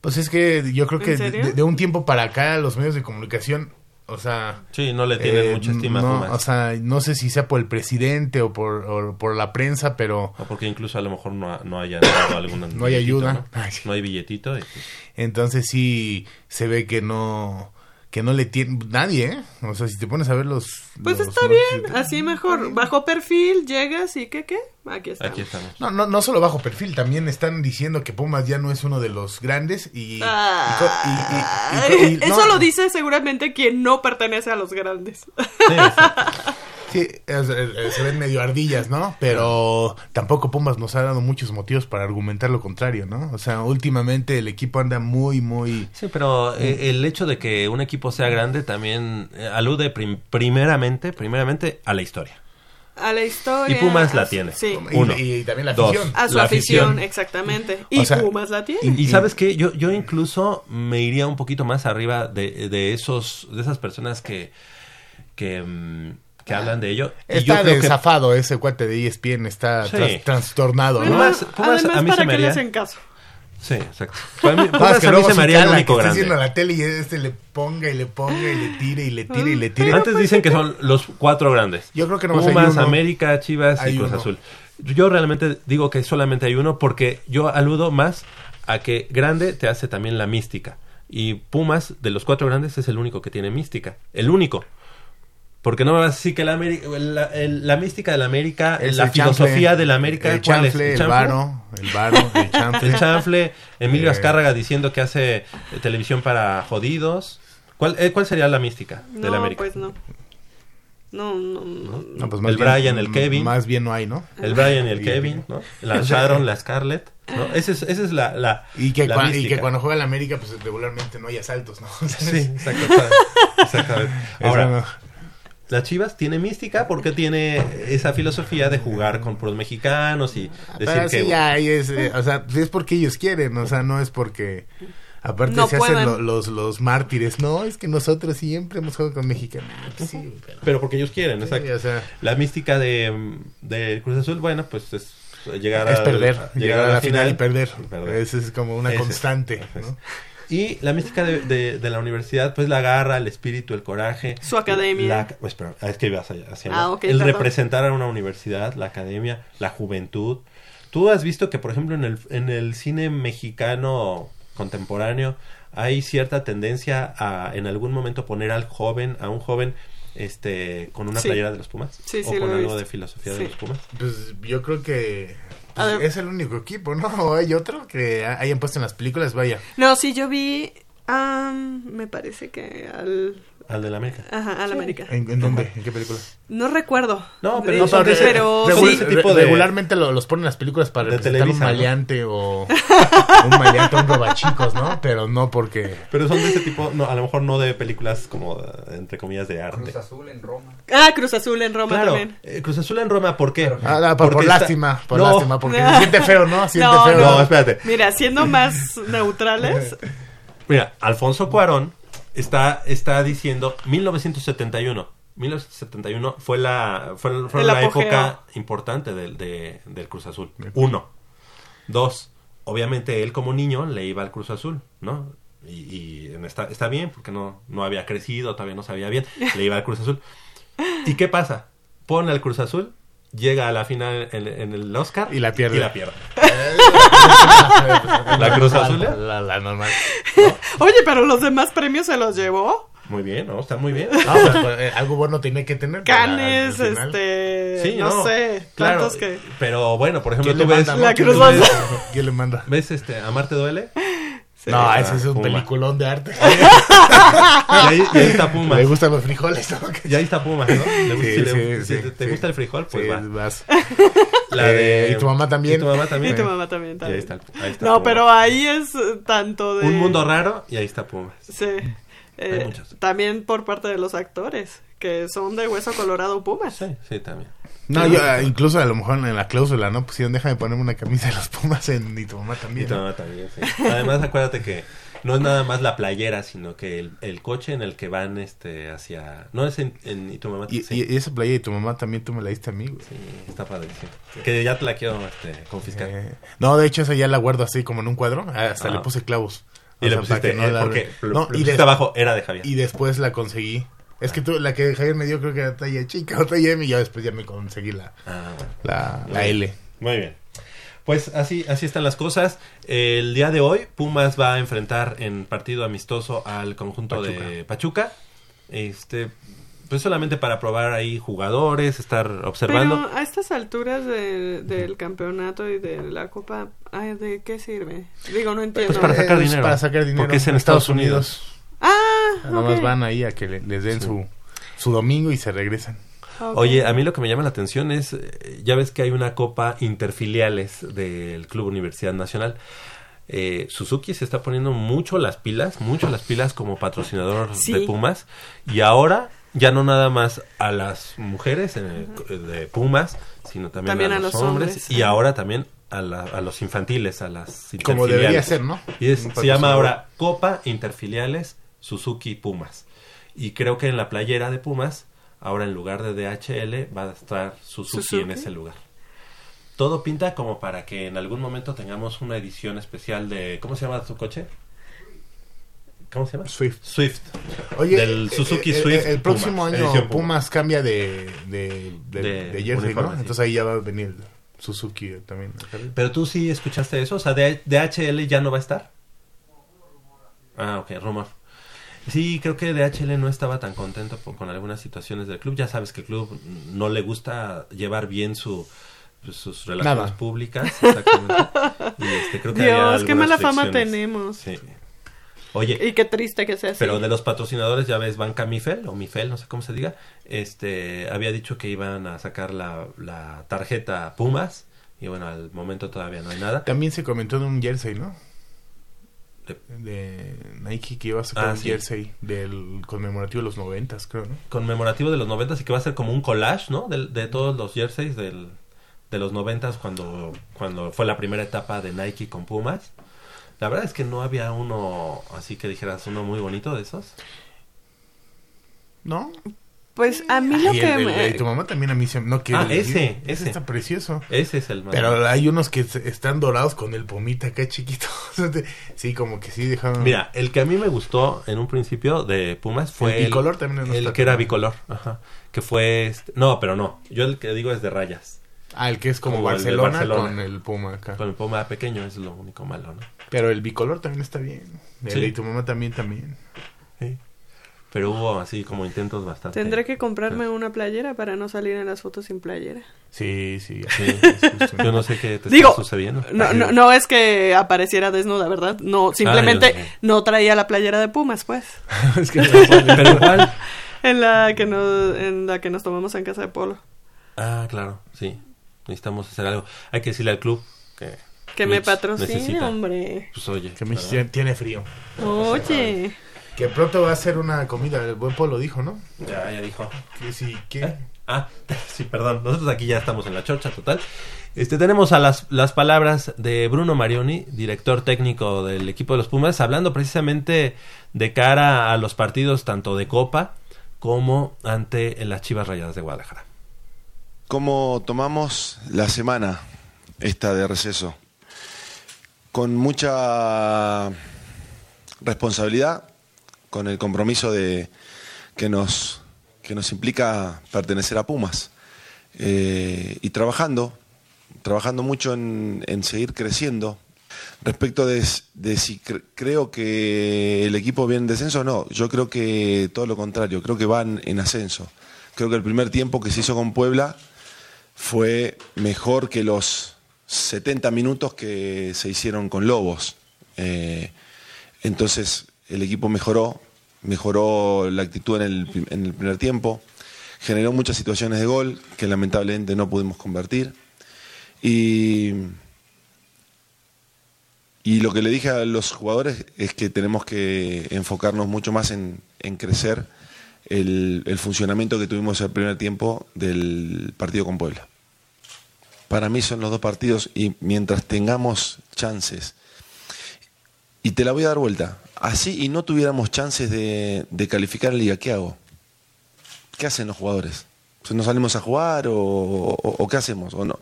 Pues es que yo creo ¿En que de, un tiempo para acá los medios de comunicación, o sea... Sí, no le tienen eh, mucha estima a no. O sea, no sé si sea por el presidente o por, o por la prensa, pero... O porque incluso a lo mejor no, no haya dado alguna <coughs> No hay ayuda. ¿no? Ay. No hay billetito. y, pues, Entonces sí se ve que no que no le tiene nadie, ¿eh? O sea, si te pones a ver los Pues los- está los- bien, así mejor. Bajo perfil, llegas y ¿qué qué? Aquí está. aquí estamos. No, no, no solo bajo perfil, también están diciendo que Pumas ya no es uno de los grandes y... y Ah, co- y- y- y- y- Eso no, lo dice seguramente quien no pertenece a los grandes. Sí. <laughs> Sí, es- es- se ven medio ardillas, ¿no? Pero tampoco Pumas nos ha dado muchos motivos para argumentar lo contrario, ¿no? O sea, últimamente el equipo anda muy, muy... Sí, pero eh, el hecho de que un equipo sea grande también eh, alude prim- primeramente, primeramente a la historia. A la historia. Y Pumas la tiene. Sí. Y, Uno. y también la Dos. afición. A su La afición, afición. exactamente. Y O sea, Pumas la tiene. Y sabes qué, yo, yo incluso me iría un poquito más arriba de, de esos, de esas personas que, que, mm, que hablan de ello. Y yo Está creo que desafado ese cuate de ESPN, está Sí. tras- trastornado, ¿no? Pumas- Pumas Además, a mí ¿para se me qué le hacen caso? Sí, exacto. Para mí, No, Pumas es que a mí luego se me haría el único que está grande. haciendo la tele y este le ponga y le ponga y le tire y le tire y le tire. Antes dicen que son los cuatro grandes. Yo creo que nomás hay Pumas, uno. América, Chivas Hay y Cruz uno. Azul. Yo realmente digo que solamente hay uno porque yo aludo más a que grande te hace también la mística. Y Pumas, de los cuatro grandes, es el único que tiene mística. El único. Porque no me vas a decir que la, la, el- la mística de la América, Es la filosofía chanfle, de la América, el ¿cuál es? chanfle, el varo, el varo, el <laughs> chanfle. El chanfle, Emilio Eh. Azcárraga diciendo que hace televisión para jodidos. ¿Cuál, eh, ¿Cuál sería la mística de la No, América? pues no. No, no, no. No, pues El Brian, el Kevin. Más bien no hay, ¿no? El Brian y el Kevin, <laughs> ¿no? La Sharon, la Scarlett, ¿no? Esa es, esa es la, la, Y que, la y que cuando juega el América, pues regularmente no hay asaltos, ¿no? Sí, <laughs> exacto. Exactamente. Ahora. Las Chivas tiene mística porque tiene esa filosofía de jugar con puros mexicanos y decir Pero que... sí, ya, ahí es, eh, o sea, es porque ellos quieren, o sea, no es porque... Aparte No se hacen lo- los, los mártires, no, es que nosotros siempre hemos jugado con mexicanos. Sí, pero... Pero porque ellos quieren, Sí, exacto. o sea, La mística de, de Cruz Azul, bueno, pues es llegar a... es perder, a- llegar, a la final, y perder. Esa es como una Ese. constante. ¿no? Y la mística de, de- de la universidad, pues la garra, el espíritu, el coraje. Su academia. La, pues, espera, es que ibas allá, hacia allá. Ah, ok, el perdón. representar a una universidad, la academia, la juventud. Tú has visto que, por ejemplo, en el, en el cine mexicano contemporáneo, hay cierta tendencia a en algún momento poner al joven, a un joven este con una Sí. playera de los Pumas Sí, o sí, lo con he algo visto. de filosofía Sí. de los Pumas. Pues yo creo que pues, es el único equipo, ¿no? <laughs> ¿O hay otro que ha- hayan puesto en las películas? Vaya. No, sí, yo vi. am, me parece que al. Al de la América. Ajá, al América. ¿En, en dónde? ¿En qué película? No recuerdo. No, pero De- no son de ese- pero sí. ese tipo de- Regularmente lo- los ponen en las películas para de representar un Televisa, ¿no? maleante o <laughs> un maleante un robachicos, ¿no? Pero no porque... Pero son de ese tipo, no, a lo mejor no de películas como eh, entre comillas de arte. Cruz Azul en Roma. Ah, Cruz Azul en Roma Claro, también. eh, Cruz Azul en Roma, ¿por qué? Ah, por, por Porque está- lástima, por No. lástima, porque se <laughs> siente feo, ¿no? Siente No, feo. No, espérate. Mira, siendo más <laughs> neutrales. Mira, Alfonso Cuarón está, está diciendo 1971. 1971 fue la, fue, fue la apogeo. época importante del, de- del Cruz Azul. Uno. Dos. Obviamente él como niño le iba al Cruz Azul, ¿no? Y, y está, está bien porque no, no había crecido, todavía no sabía bien. Le iba al Cruz Azul. ¿Y qué pasa? Pone al Cruz Azul, llega a la final en, en el Oscar Y la pierde. Y la pierde. <laughs> La Cruz Azul. La, la- la normal. <laughs> Oye, pero los demás premios se los llevó. Muy bien, ¿no? Está muy bien. No, <laughs> pues, pues, eh, algo bueno tiene que tener. Canes, este. Sí, no, sé. Claro, que. pero bueno, por ejemplo, ¿Quién tú le ves, manda? La ¿Quién Cruz? Azul. ¿Quién le manda? ¿ves este Amarte duele? No, Ah, ese es un Puma. peliculón de arte. <laughs> Y ahí, y ahí está Pumas. Le gustan los frijoles, ¿no? <laughs> Y ahí está Pumas, ¿no? Le gusta- Sí, si le- sí, si sí, te, gusta el frijol, pues Sí, va. vas. <laughs> La de- Eh, ¿y tu mamá también? Y tu mamá también. Y tu mamá también. Y ahí está, ahí está no, pero ahí es eh, tanto de. Un mundo raro y ahí está Pumas. Sí. Eh, Hay muchos. también por parte de los actores, que son de hueso colorado Pumas. Sí, sí, también. No, yo incluso a lo mejor en la cláusula, ¿no? Pusieron, déjame ponerme una camisa de los Pumas en y tu mamá Y también. tu ¿no? mamá también, sí. Además, acuérdate que no es nada más la playera, sino que el, el coche en el que van este hacia... No es en... en- y tu mamá... Y, sí, y- y esa playa y tu mamá también tú me la diste a mí, güey. sí, está padrísimo. Que ya te la quiero este, confiscar. Eh, no, de hecho esa ya la guardo así como en un cuadro. Hasta Ah. le puse clavos. Y O le pusiste, no eh, la- porque No, lo y pusiste abajo, era de Javier. Y después la conseguí. Es que tú, la que Javier me dio creo que era talla chica o talla M y ya después ya me conseguí la, Ah, bueno. la, la. L. Muy bien. Pues así, así están las cosas. El día de hoy, Pumas va a enfrentar en partido amistoso al conjunto de Pachuca. Este, pues solamente para probar ahí jugadores, estar observando. Pero a estas alturas de- del campeonato y de la Copa, ay, ¿de qué sirve? Digo, no entiendo. Pues para sacar Es dinero. Para sacar dinero. Porque es en Estados Unidos. Ah, Nada más ok. van ahí a que le- les den su, su domingo y se regresan. Oye, a mí lo que me llama la atención es, eh, ya ves que hay una copa interfiliales del Club Universidad Nacional. Eh, Suzuki se está poniendo mucho las pilas, mucho las pilas como patrocinador Sí. de Pumas. Y ahora ya no nada más a las mujeres eh, de Pumas, sino también, a, los hombres. y ahora también a, la- a los infantiles, a las Como interfiliales. debería ser, ¿no? Y es- se llama ahora Copa Interfiliales Suzuki Pumas. Y creo que en la playera de Pumas, ahora en lugar de DHL, va a estar Suzuki, Suzuki. en ese lugar. Todo pinta como para que en algún momento tengamos una edición especial de... ¿Cómo se llama tu coche? ¿Cómo se llama? Swift. Swift. Oye, Del eh, Suzuki eh, Swift. El próximo Pumas, año Pumas, cambia de, de, de, De de jersey, ¿no? sí. Entonces ahí ya va a venir el Suzuki también. Pero tú sí escuchaste eso, o sea, D- DHL ya no va a estar. Ah, ok, rumor. Sí, creo que DHL no estaba tan contento con algunas situaciones del club. Ya sabes que el club no le gusta llevar bien su pues, sus relaciones Nada. públicas. Exactamente. Y este, creo que había Dios, qué mala fama tenemos. Sí. Oye, Y qué triste que sea así. pero de los patrocinadores, ya ves, Banca Mifel, o Mifel, no sé cómo se diga, este, había dicho que iban a sacar la, la tarjeta Pumas, y bueno, al momento todavía no hay nada. También se comentó de un jersey, ¿no? De- Nike que iba a sacar Ah, un sí. jersey del conmemorativo de los noventas, creo, ¿no? conmemorativo de los noventas y que va a ser como un collage, ¿no? De, de todos los jerseys del, de los noventas cuando, cuando fue la primera etapa de Nike con Pumas. La verdad es que no había uno así que dijeras uno muy bonito de esos. ¿No? Pues a mí lo Y que el, el me... de tu mamá también a mí se... No, que Ah, el- ese, ese ese. está precioso. Ese es el más. Pero hay unos que están dorados con el pomita acá chiquito. <laughs> sí, como que sí dejaron... Mira, el que a mí me gustó en un principio de Pumas fue El bicolor también no el que era bicolor, ajá, que fue este- no, pero no, yo el que digo es de rayas. Ah, el que es como, el Barcelona, con el Puma acá. Con el Puma pequeño es lo único malo, ¿no? Pero el bicolor también está bien. El Sí. de tu mamá también, también. Pero hubo así como intentos bastante. Tendré que comprarme una playera para no salir en las fotos sin playera. Sí, sí. Sí. Yo no sé qué te Digo, está sucediendo. no, no, no es que apareciera desnuda, ¿verdad? No, simplemente Ah, sé. no traía la playera de Pumas, pues. <laughs> es que Pero igual. <laughs> En la que nos, en la que nos tomamos en casa de Polo. Ah, claro, sí. Necesitamos hacer algo. Hay que decirle al club que. Que me patrocine, necesita. hombre. Pues oye. Que me tiene frío. Oye. Que pronto va a ser una comida. El buen Polo dijo, ¿no? Ya, ya dijo. Que sí, ¿qué? Ah, <laughs> sí, perdón. Nosotros aquí ya estamos en la chorcha total. Este, tenemos a las, las palabras de Bruno Marioni, director técnico del equipo de los Pumas, hablando precisamente de cara a los partidos tanto de Copa como ante las Chivas Rayadas de Guadalajara. ¿Cómo tomamos la semana esta de receso? Con mucha responsabilidad, con el compromiso de que nos, que nos implica pertenecer a Pumas. Eh, y trabajando, trabajando mucho en, en seguir creciendo. Respecto de, de si cre- creo que el equipo viene en descenso, no, yo creo que todo lo contrario, creo que van en ascenso. Creo que el primer tiempo que se hizo con Puebla fue mejor que los 70 minutos que se hicieron con Lobos. Eh, entonces el equipo mejoró, mejoró la actitud en el, en el primer tiempo, generó muchas situaciones de gol que lamentablemente no pudimos convertir. Y, y lo que le dije a los jugadores es que tenemos que enfocarnos mucho más en, en crecer el funcionamiento que tuvimos el primer tiempo del partido con Puebla. Para mí son los dos partidos y mientras tengamos chances, y te la voy a dar vuelta, así y no tuviéramos chances de, de calificar la liga, ¿qué hago? ¿Qué hacen los jugadores? ¿No salimos a jugar o, o- qué hacemos? ¿O no?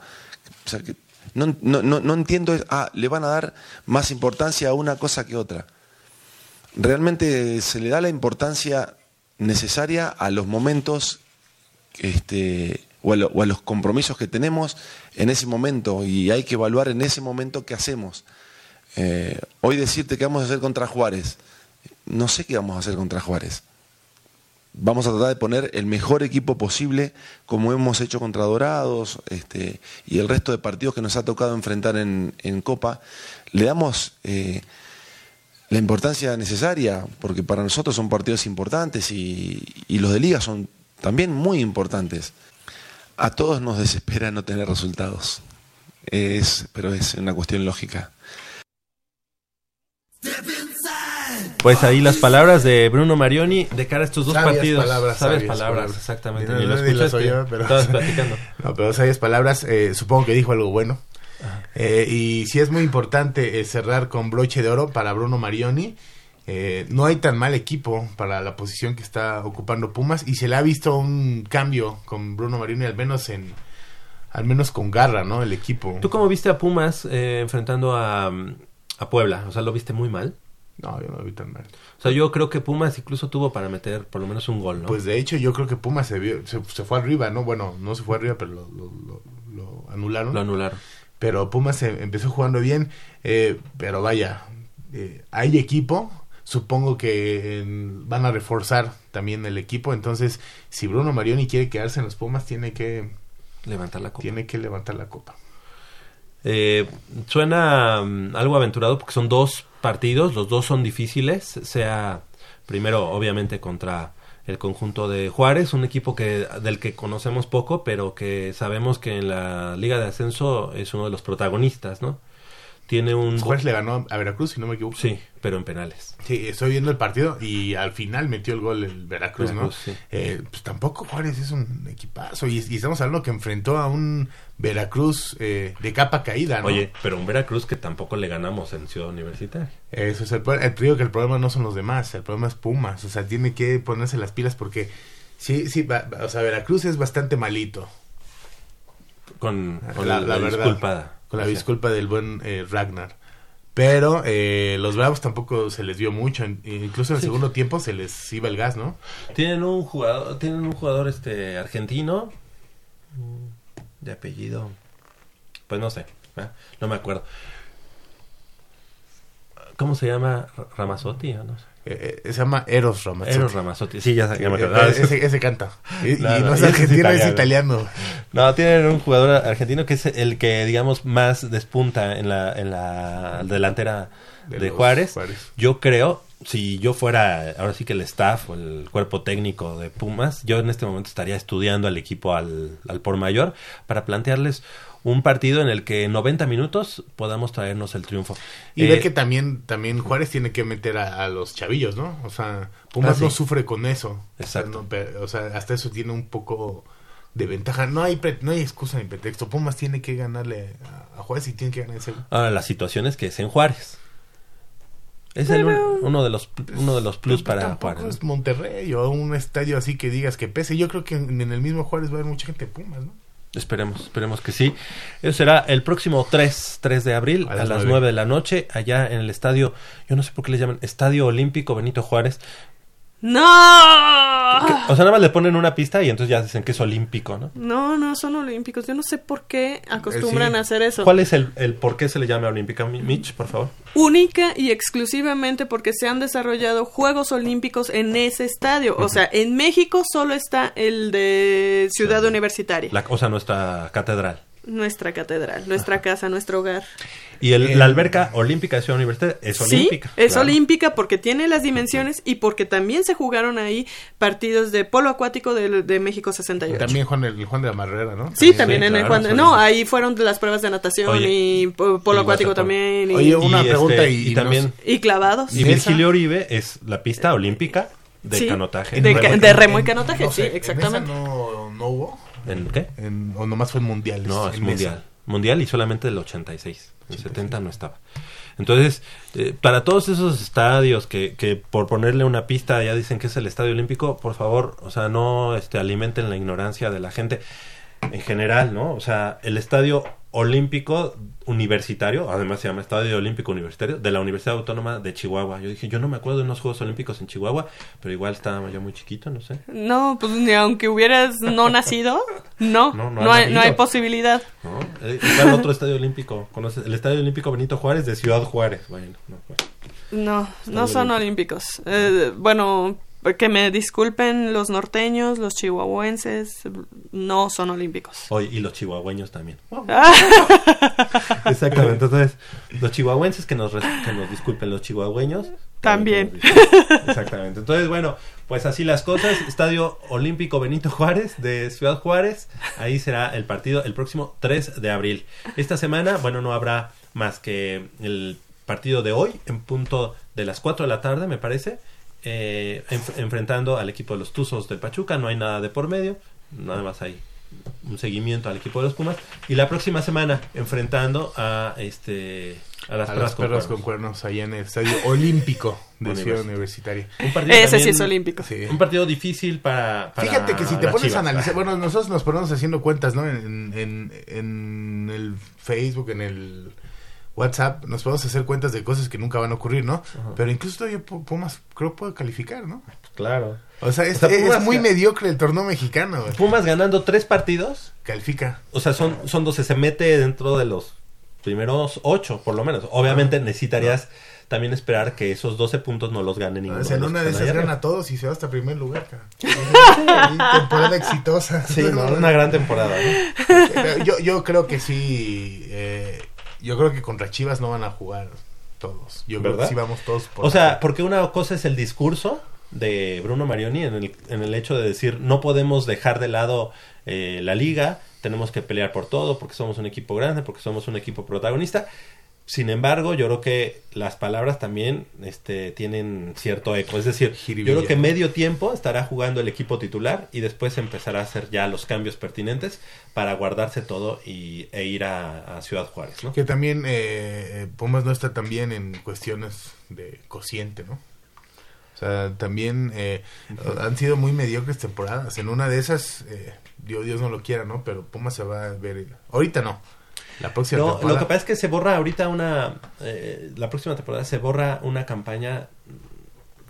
O sea, que no, no, no, no entiendo, ah, le van a dar más importancia a una cosa que otra. Realmente se le da la importancia necesaria a los momentos este, o a los compromisos que tenemos en ese momento y hay que evaluar en ese momento qué hacemos. Eh, hoy decirte qué vamos a hacer contra Juárez, no sé qué vamos a hacer contra Juárez. Vamos a tratar de poner el mejor equipo posible, como hemos hecho contra Dorados este, y el resto de partidos que nos ha tocado enfrentar en, Copa. Le damos eh, la importancia necesaria, porque para nosotros son partidos importantes y, los de liga son también muy importantes. A todos nos desespera no tener resultados, es, pero es una cuestión lógica. Pues ahí las palabras de Bruno Marioni de cara a estos dos Sabias partidos. palabras, Sabes palabras, exactamente. No, lo no, las pero... estabas <laughs> platicando. No, pero sabias palabras. eh, supongo que dijo algo bueno. Eh, y sí es muy importante eh, cerrar con broche de oro para Bruno Marioni. No hay tan mal equipo para la posición que está ocupando Pumas y se le ha visto un cambio con Bruno Marioni al menos en al menos con garra, ¿no? El equipo. ¿Tú cómo viste a Pumas eh, enfrentando a, a Puebla? O sea, ¿lo viste muy mal? No, yo no lo vi tan mal. O sea, yo creo que Pumas incluso tuvo para meter por lo menos un gol, ¿no? Pues de hecho yo creo que Pumas se, vio- se, se fue arriba, ¿no? Bueno, no se fue arriba, pero lo, lo- lo- lo anularon. Lo anularon. Pero Pumas se empezó jugando bien, eh, pero vaya, eh, hay equipo, supongo que en- van a reforzar también el equipo, entonces si Bruno Marioni quiere quedarse en los Pumas tiene que levantar la copa. Tiene que levantar la copa. Eh, suena mm, algo aventurado porque son dos partidos, los dos son difíciles, sea primero obviamente contra el conjunto de Juárez, un equipo que del que conocemos poco, pero que sabemos que en la Liga de Ascenso es uno de los protagonistas, ¿no? Tiene un Juárez le ganó a Veracruz, si no me equivoco. Sí, pero en penales. Sí, estoy viendo el partido y al final metió el gol el Veracruz, Veracruz, ¿no? sí. Eh, pues tampoco Juárez es un equipazo y, y estamos hablando que enfrentó a un Veracruz eh, de capa caída, ¿no? Oye, pero un Veracruz que tampoco le ganamos en Ciudad Universitaria. Eso es el. El, te digo que el problema no son los demás, el problema es Pumas. O sea, tiene que ponerse las pilas porque sí, sí, va- o sea, Veracruz es bastante malito. Con, con la, disculpa. Con la O sea, disculpa del buen eh, Ragnar. Pero eh, los Bravos tampoco se les vio mucho. Incluso en el Sí. segundo tiempo se les iba el gas, ¿no? Tienen un jugador, tienen un jugador este argentino de apellido, pues no sé, ¿verdad? no me acuerdo. ¿Cómo se llama? Ramazotti, ¿o no sé? Eh, se llama Eros Ramazzotti. Eros Ramazzotti, sí, ya, ya me Eh, acuerdo. eh, ese, ese canta. Y, y No, es argentino, es italiano. No, tienen un jugador argentino que es el que, digamos, más despunta en la, en la delantera de, Juárez. Juárez. Yo creo, si yo fuera ahora sí que el staff o el cuerpo técnico de Pumas, yo en este momento estaría estudiando al equipo al, al por mayor para plantearles un partido en el que en 90 minutos podamos traernos el triunfo. Y Eh, ver que también, también Juárez tiene que meter a, a los chavillos, ¿no? O sea, Pumas Ah, sí. no sufre con eso. Exacto. O sea, no, pero- o sea, hasta eso tiene un poco de ventaja. No hay pre- no hay excusa ni pretexto. Pumas tiene que ganarle a, a Juárez y tiene que ganar ese. Ahora, la situación es que es en Juárez. Es el un- uno de los uno de los plus para Tampoco Juárez. es Monterrey o un estadio así que digas que pese. Yo creo que en, en el mismo Juárez va a haber mucha gente de Pumas, ¿no? Esperemos, esperemos que sí. Eso será el próximo 3, 3 de abril A a, las las nueve. 9 de la noche, allá en el estadio, yo no sé por qué le llaman Estadio Olímpico Benito Juárez. ¡No! O sea, nada más le ponen una pista y entonces ya dicen que es olímpico, ¿no? No, no son olímpicos. Yo no sé por qué acostumbran a hacer eso. ¿Cuál es el, el por qué se le llama olímpica, Mi- Mitch, por favor? Única y exclusivamente porque se han desarrollado Juegos Olímpicos en ese estadio. O sea, en México solo está el de Ciudad Universitaria. La, o sea, nuestra catedral. Nuestra catedral, nuestra casa, nuestro hogar. Y el- Eh, la alberca olímpica de Ciudad Universitaria es olímpica. Sí, es claro. olímpica porque tiene las dimensiones y porque también se jugaron ahí partidos de polo acuático de, de México 68. También Juan, el Juan de la Marrera, ¿no? Sí, también en el claro, Juan. son No, ahí fueron de las pruebas de natación Oye, y po- polo y acuático también. Y, Oye, una Y, pregunta este, y, y también y clavados. y Virgilio Oribe es la pista olímpica de Sí, canotaje. de En de remo y canotaje, no sí, sé, ¿en exactamente. esa no, no hubo? ¿En qué? En- ¿O nomás fue en mundiales? No, es En mundial. Mundial y solamente del 86. En el 70 no estaba. Entonces, eh, para todos esos estadios que, que por ponerle una pista ya dicen que es el estadio olímpico, por favor, o sea, no este, alimenten la ignorancia de la gente en general, ¿no? O sea, el estadio olímpico universitario, además se llama Estadio Olímpico Universitario, de la Universidad Autónoma de Chihuahua. Yo dije, yo no me acuerdo de unos Juegos Olímpicos en Chihuahua, pero igual estaba yo muy chiquito, no sé. No, pues ni aunque hubieras no nacido, no, No, no, no ha hay, no hay posibilidad. ¿no? Eh, ¿y ¿Cuál otro estadio olímpico? ¿Conoces? El Estadio Olímpico Benito Juárez de Ciudad Juárez. Bueno, no, bueno. No, no son olímpicos. Eh, bueno, que me disculpen los norteños, los chihuahuenses, no son olímpicos. Oye, y los chihuahueños también. Ah. <laughs> Exactamente. Entonces, los chihuahuenses que nos, que nos disculpen, los chihuahueños. También. disculpen. Exactamente. Entonces, bueno, pues así las cosas. Estadio Olímpico Benito Juárez de Ciudad Juárez. Ahí será el partido el próximo 3 de abril. Esta semana, bueno, no habrá más que el partido de hoy en punto de las 4 de la tarde, me parece. Eh, enf- enfrentando al equipo de los Tuzos del Pachuca. No hay nada de por medio. Nada más hay un seguimiento al equipo de los Pumas. Y la próxima semana enfrentando a este a las a perras las con perras cuernos. con cuernos allá en el estadio olímpico de Ciudad Universitario. Universitaria. Un partido Ese sí es olímpico. Sí. Un partido difícil para, para Fíjate que si te pones Chivas. a analizar, bueno, nosotros nos ponemos haciendo cuentas, ¿no? En, en, en el Facebook, en el WhatsApp, nos podemos hacer cuentas de cosas que nunca van a ocurrir, ¿no? Pero incluso todavía Pu- Pumas creo puede calificar, ¿no? Claro. O sea, es, O sea, es Pumas- muy mediocre el torneo mexicano, güey. Pumas ganando tres partidos. Califica. O sea, son, son 12. Se mete dentro de los primeros ocho, por lo menos. Obviamente necesitarías también esperar que esos 12 puntos no los gane ninguno. O sea, en una de esas ahí gana arriba. todos y se va hasta primer lugar, <laughs> temporada exitosa. Sí, no, una gran temporada. ¿no? <laughs> Yo, yo creo que sí. eh, yo creo que contra Chivas no van a jugar todos. Yo creo que ¿Verdad? sí vamos todos por. O sea, porque una cosa es el discurso de Bruno Marioni en el, en el hecho de decir no podemos dejar de lado eh, la liga, tenemos que pelear por todo porque somos un equipo grande, porque somos un equipo protagonista. Sin embargo, yo creo que las palabras también este, tienen cierto eco. Es decir, yo creo que medio tiempo estará jugando el equipo titular y después empezará a hacer ya los cambios pertinentes para guardarse todo y, e ir a, a Ciudad Juárez. ¿no? Que también eh, Pumas no está tan bien en cuestiones de cociente, ¿no? O sea, también eh, han sido muy mediocres temporadas. En una de esas, eh, Dios, Dios no lo quiera, ¿no? Pero Pumas se va a ver. Ahorita no. La próxima No, temporada. lo que pasa es que se borra ahorita una. eh, la próxima temporada se borra una campaña,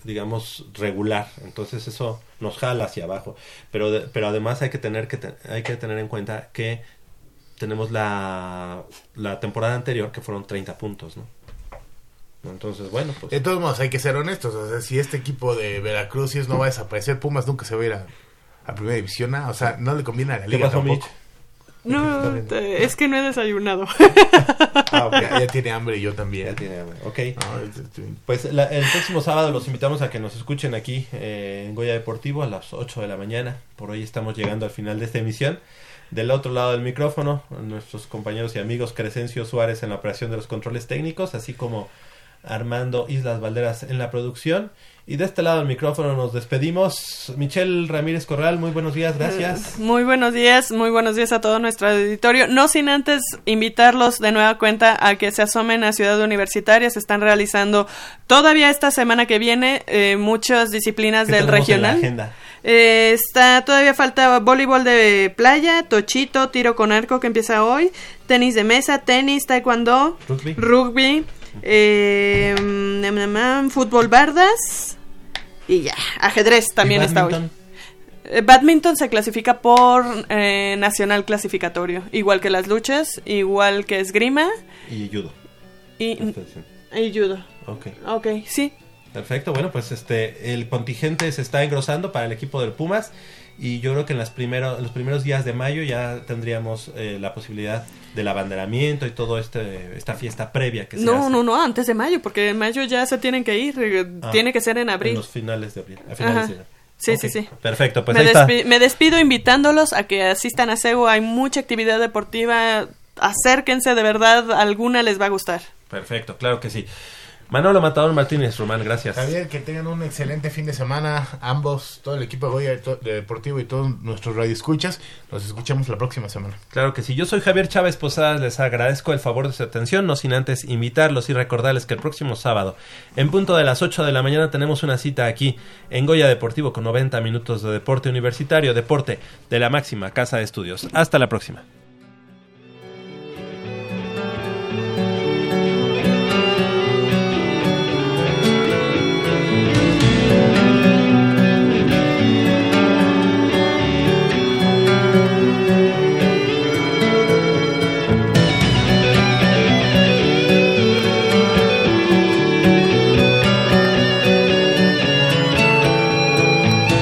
digamos, regular. Entonces eso nos jala hacia abajo. Pero, de- pero además hay que tener que te- hay que tener en cuenta que tenemos la, la temporada anterior que fueron 30 puntos, ¿no? Entonces, bueno, pues... De todos modos, hay que ser honestos. O sea, si este equipo de Veracruz si es, no va a desaparecer, Pumas nunca se va a ir a, a Primera División. O sea, no le conviene a la ¿Qué liga pasó, tampoco. No, <laughs> te- es que no he desayunado. <laughs> Ah, ok, ya tiene hambre y yo también. Ya tiene hambre, ok. No, este- este- Pues la- el próximo sábado los invitamos a que nos escuchen aquí eh, en Goya Deportivo a las 8 de la mañana. Por hoy estamos llegando al final de esta emisión. Del otro lado del micrófono, nuestros compañeros y amigos Crescencio Suárez en la operación de los controles técnicos, así como Armando Islas Valderas en la producción. Y de este lado del micrófono nos despedimos. Michelle Ramírez Corral, muy buenos días, gracias. <laughs> Muy buenos días, muy buenos días a todo nuestro auditorio. No sin antes invitarlos de nueva cuenta a que se asomen a Ciudad Universitaria. Se están realizando todavía esta semana que viene eh, muchas disciplinas ¿Qué del tenemos en la regional. agenda? Eh, está todavía falta voleibol de playa, tochito, tiro con arco que empieza hoy, tenis de mesa, tenis, taekwondo, Rugby. rugby, eh, mm, mm, mm, fútbol bardas y ya, ajedrez también ¿Y está hoy. badminton? Eh, Badminton se clasifica por eh, nacional clasificatorio, igual que las luchas, igual que esgrima Y judo. y, y judo. Ok. Ok, sí. Perfecto, bueno, pues este el contingente se está engrosando para el equipo del Pumas y yo creo que en las primero, en los primeros días de mayo ya tendríamos eh, la posibilidad del abanderamiento y todo este esta fiesta previa que se No, hace no, no, antes de mayo, porque en mayo ya se tienen que ir, eh, Ah, tiene que ser en abril. en los finales de abril, a finales Ajá. de abril. Sí, sí, sí. Perfecto, pues me, ahí está. me despido invitándolos a que asistan a CEU, hay mucha actividad deportiva, acérquense, de verdad, alguna les va a gustar. Perfecto, claro que sí. Manolo Matador Martínez, Román, gracias. Javier, que tengan un excelente fin de semana. Ambos, todo el equipo de Goya de Deportivo y todos nuestros radioescuchas. Nos escuchamos la próxima semana. Claro que sí. Yo soy Javier Chávez Posadas. Les agradezco el favor de su atención. No sin antes invitarlos y recordarles que el próximo sábado, en punto de las 8 de la mañana, tenemos una cita aquí en Goya Deportivo con 90 minutos de deporte universitario, deporte de la máxima casa de estudios. Hasta la próxima.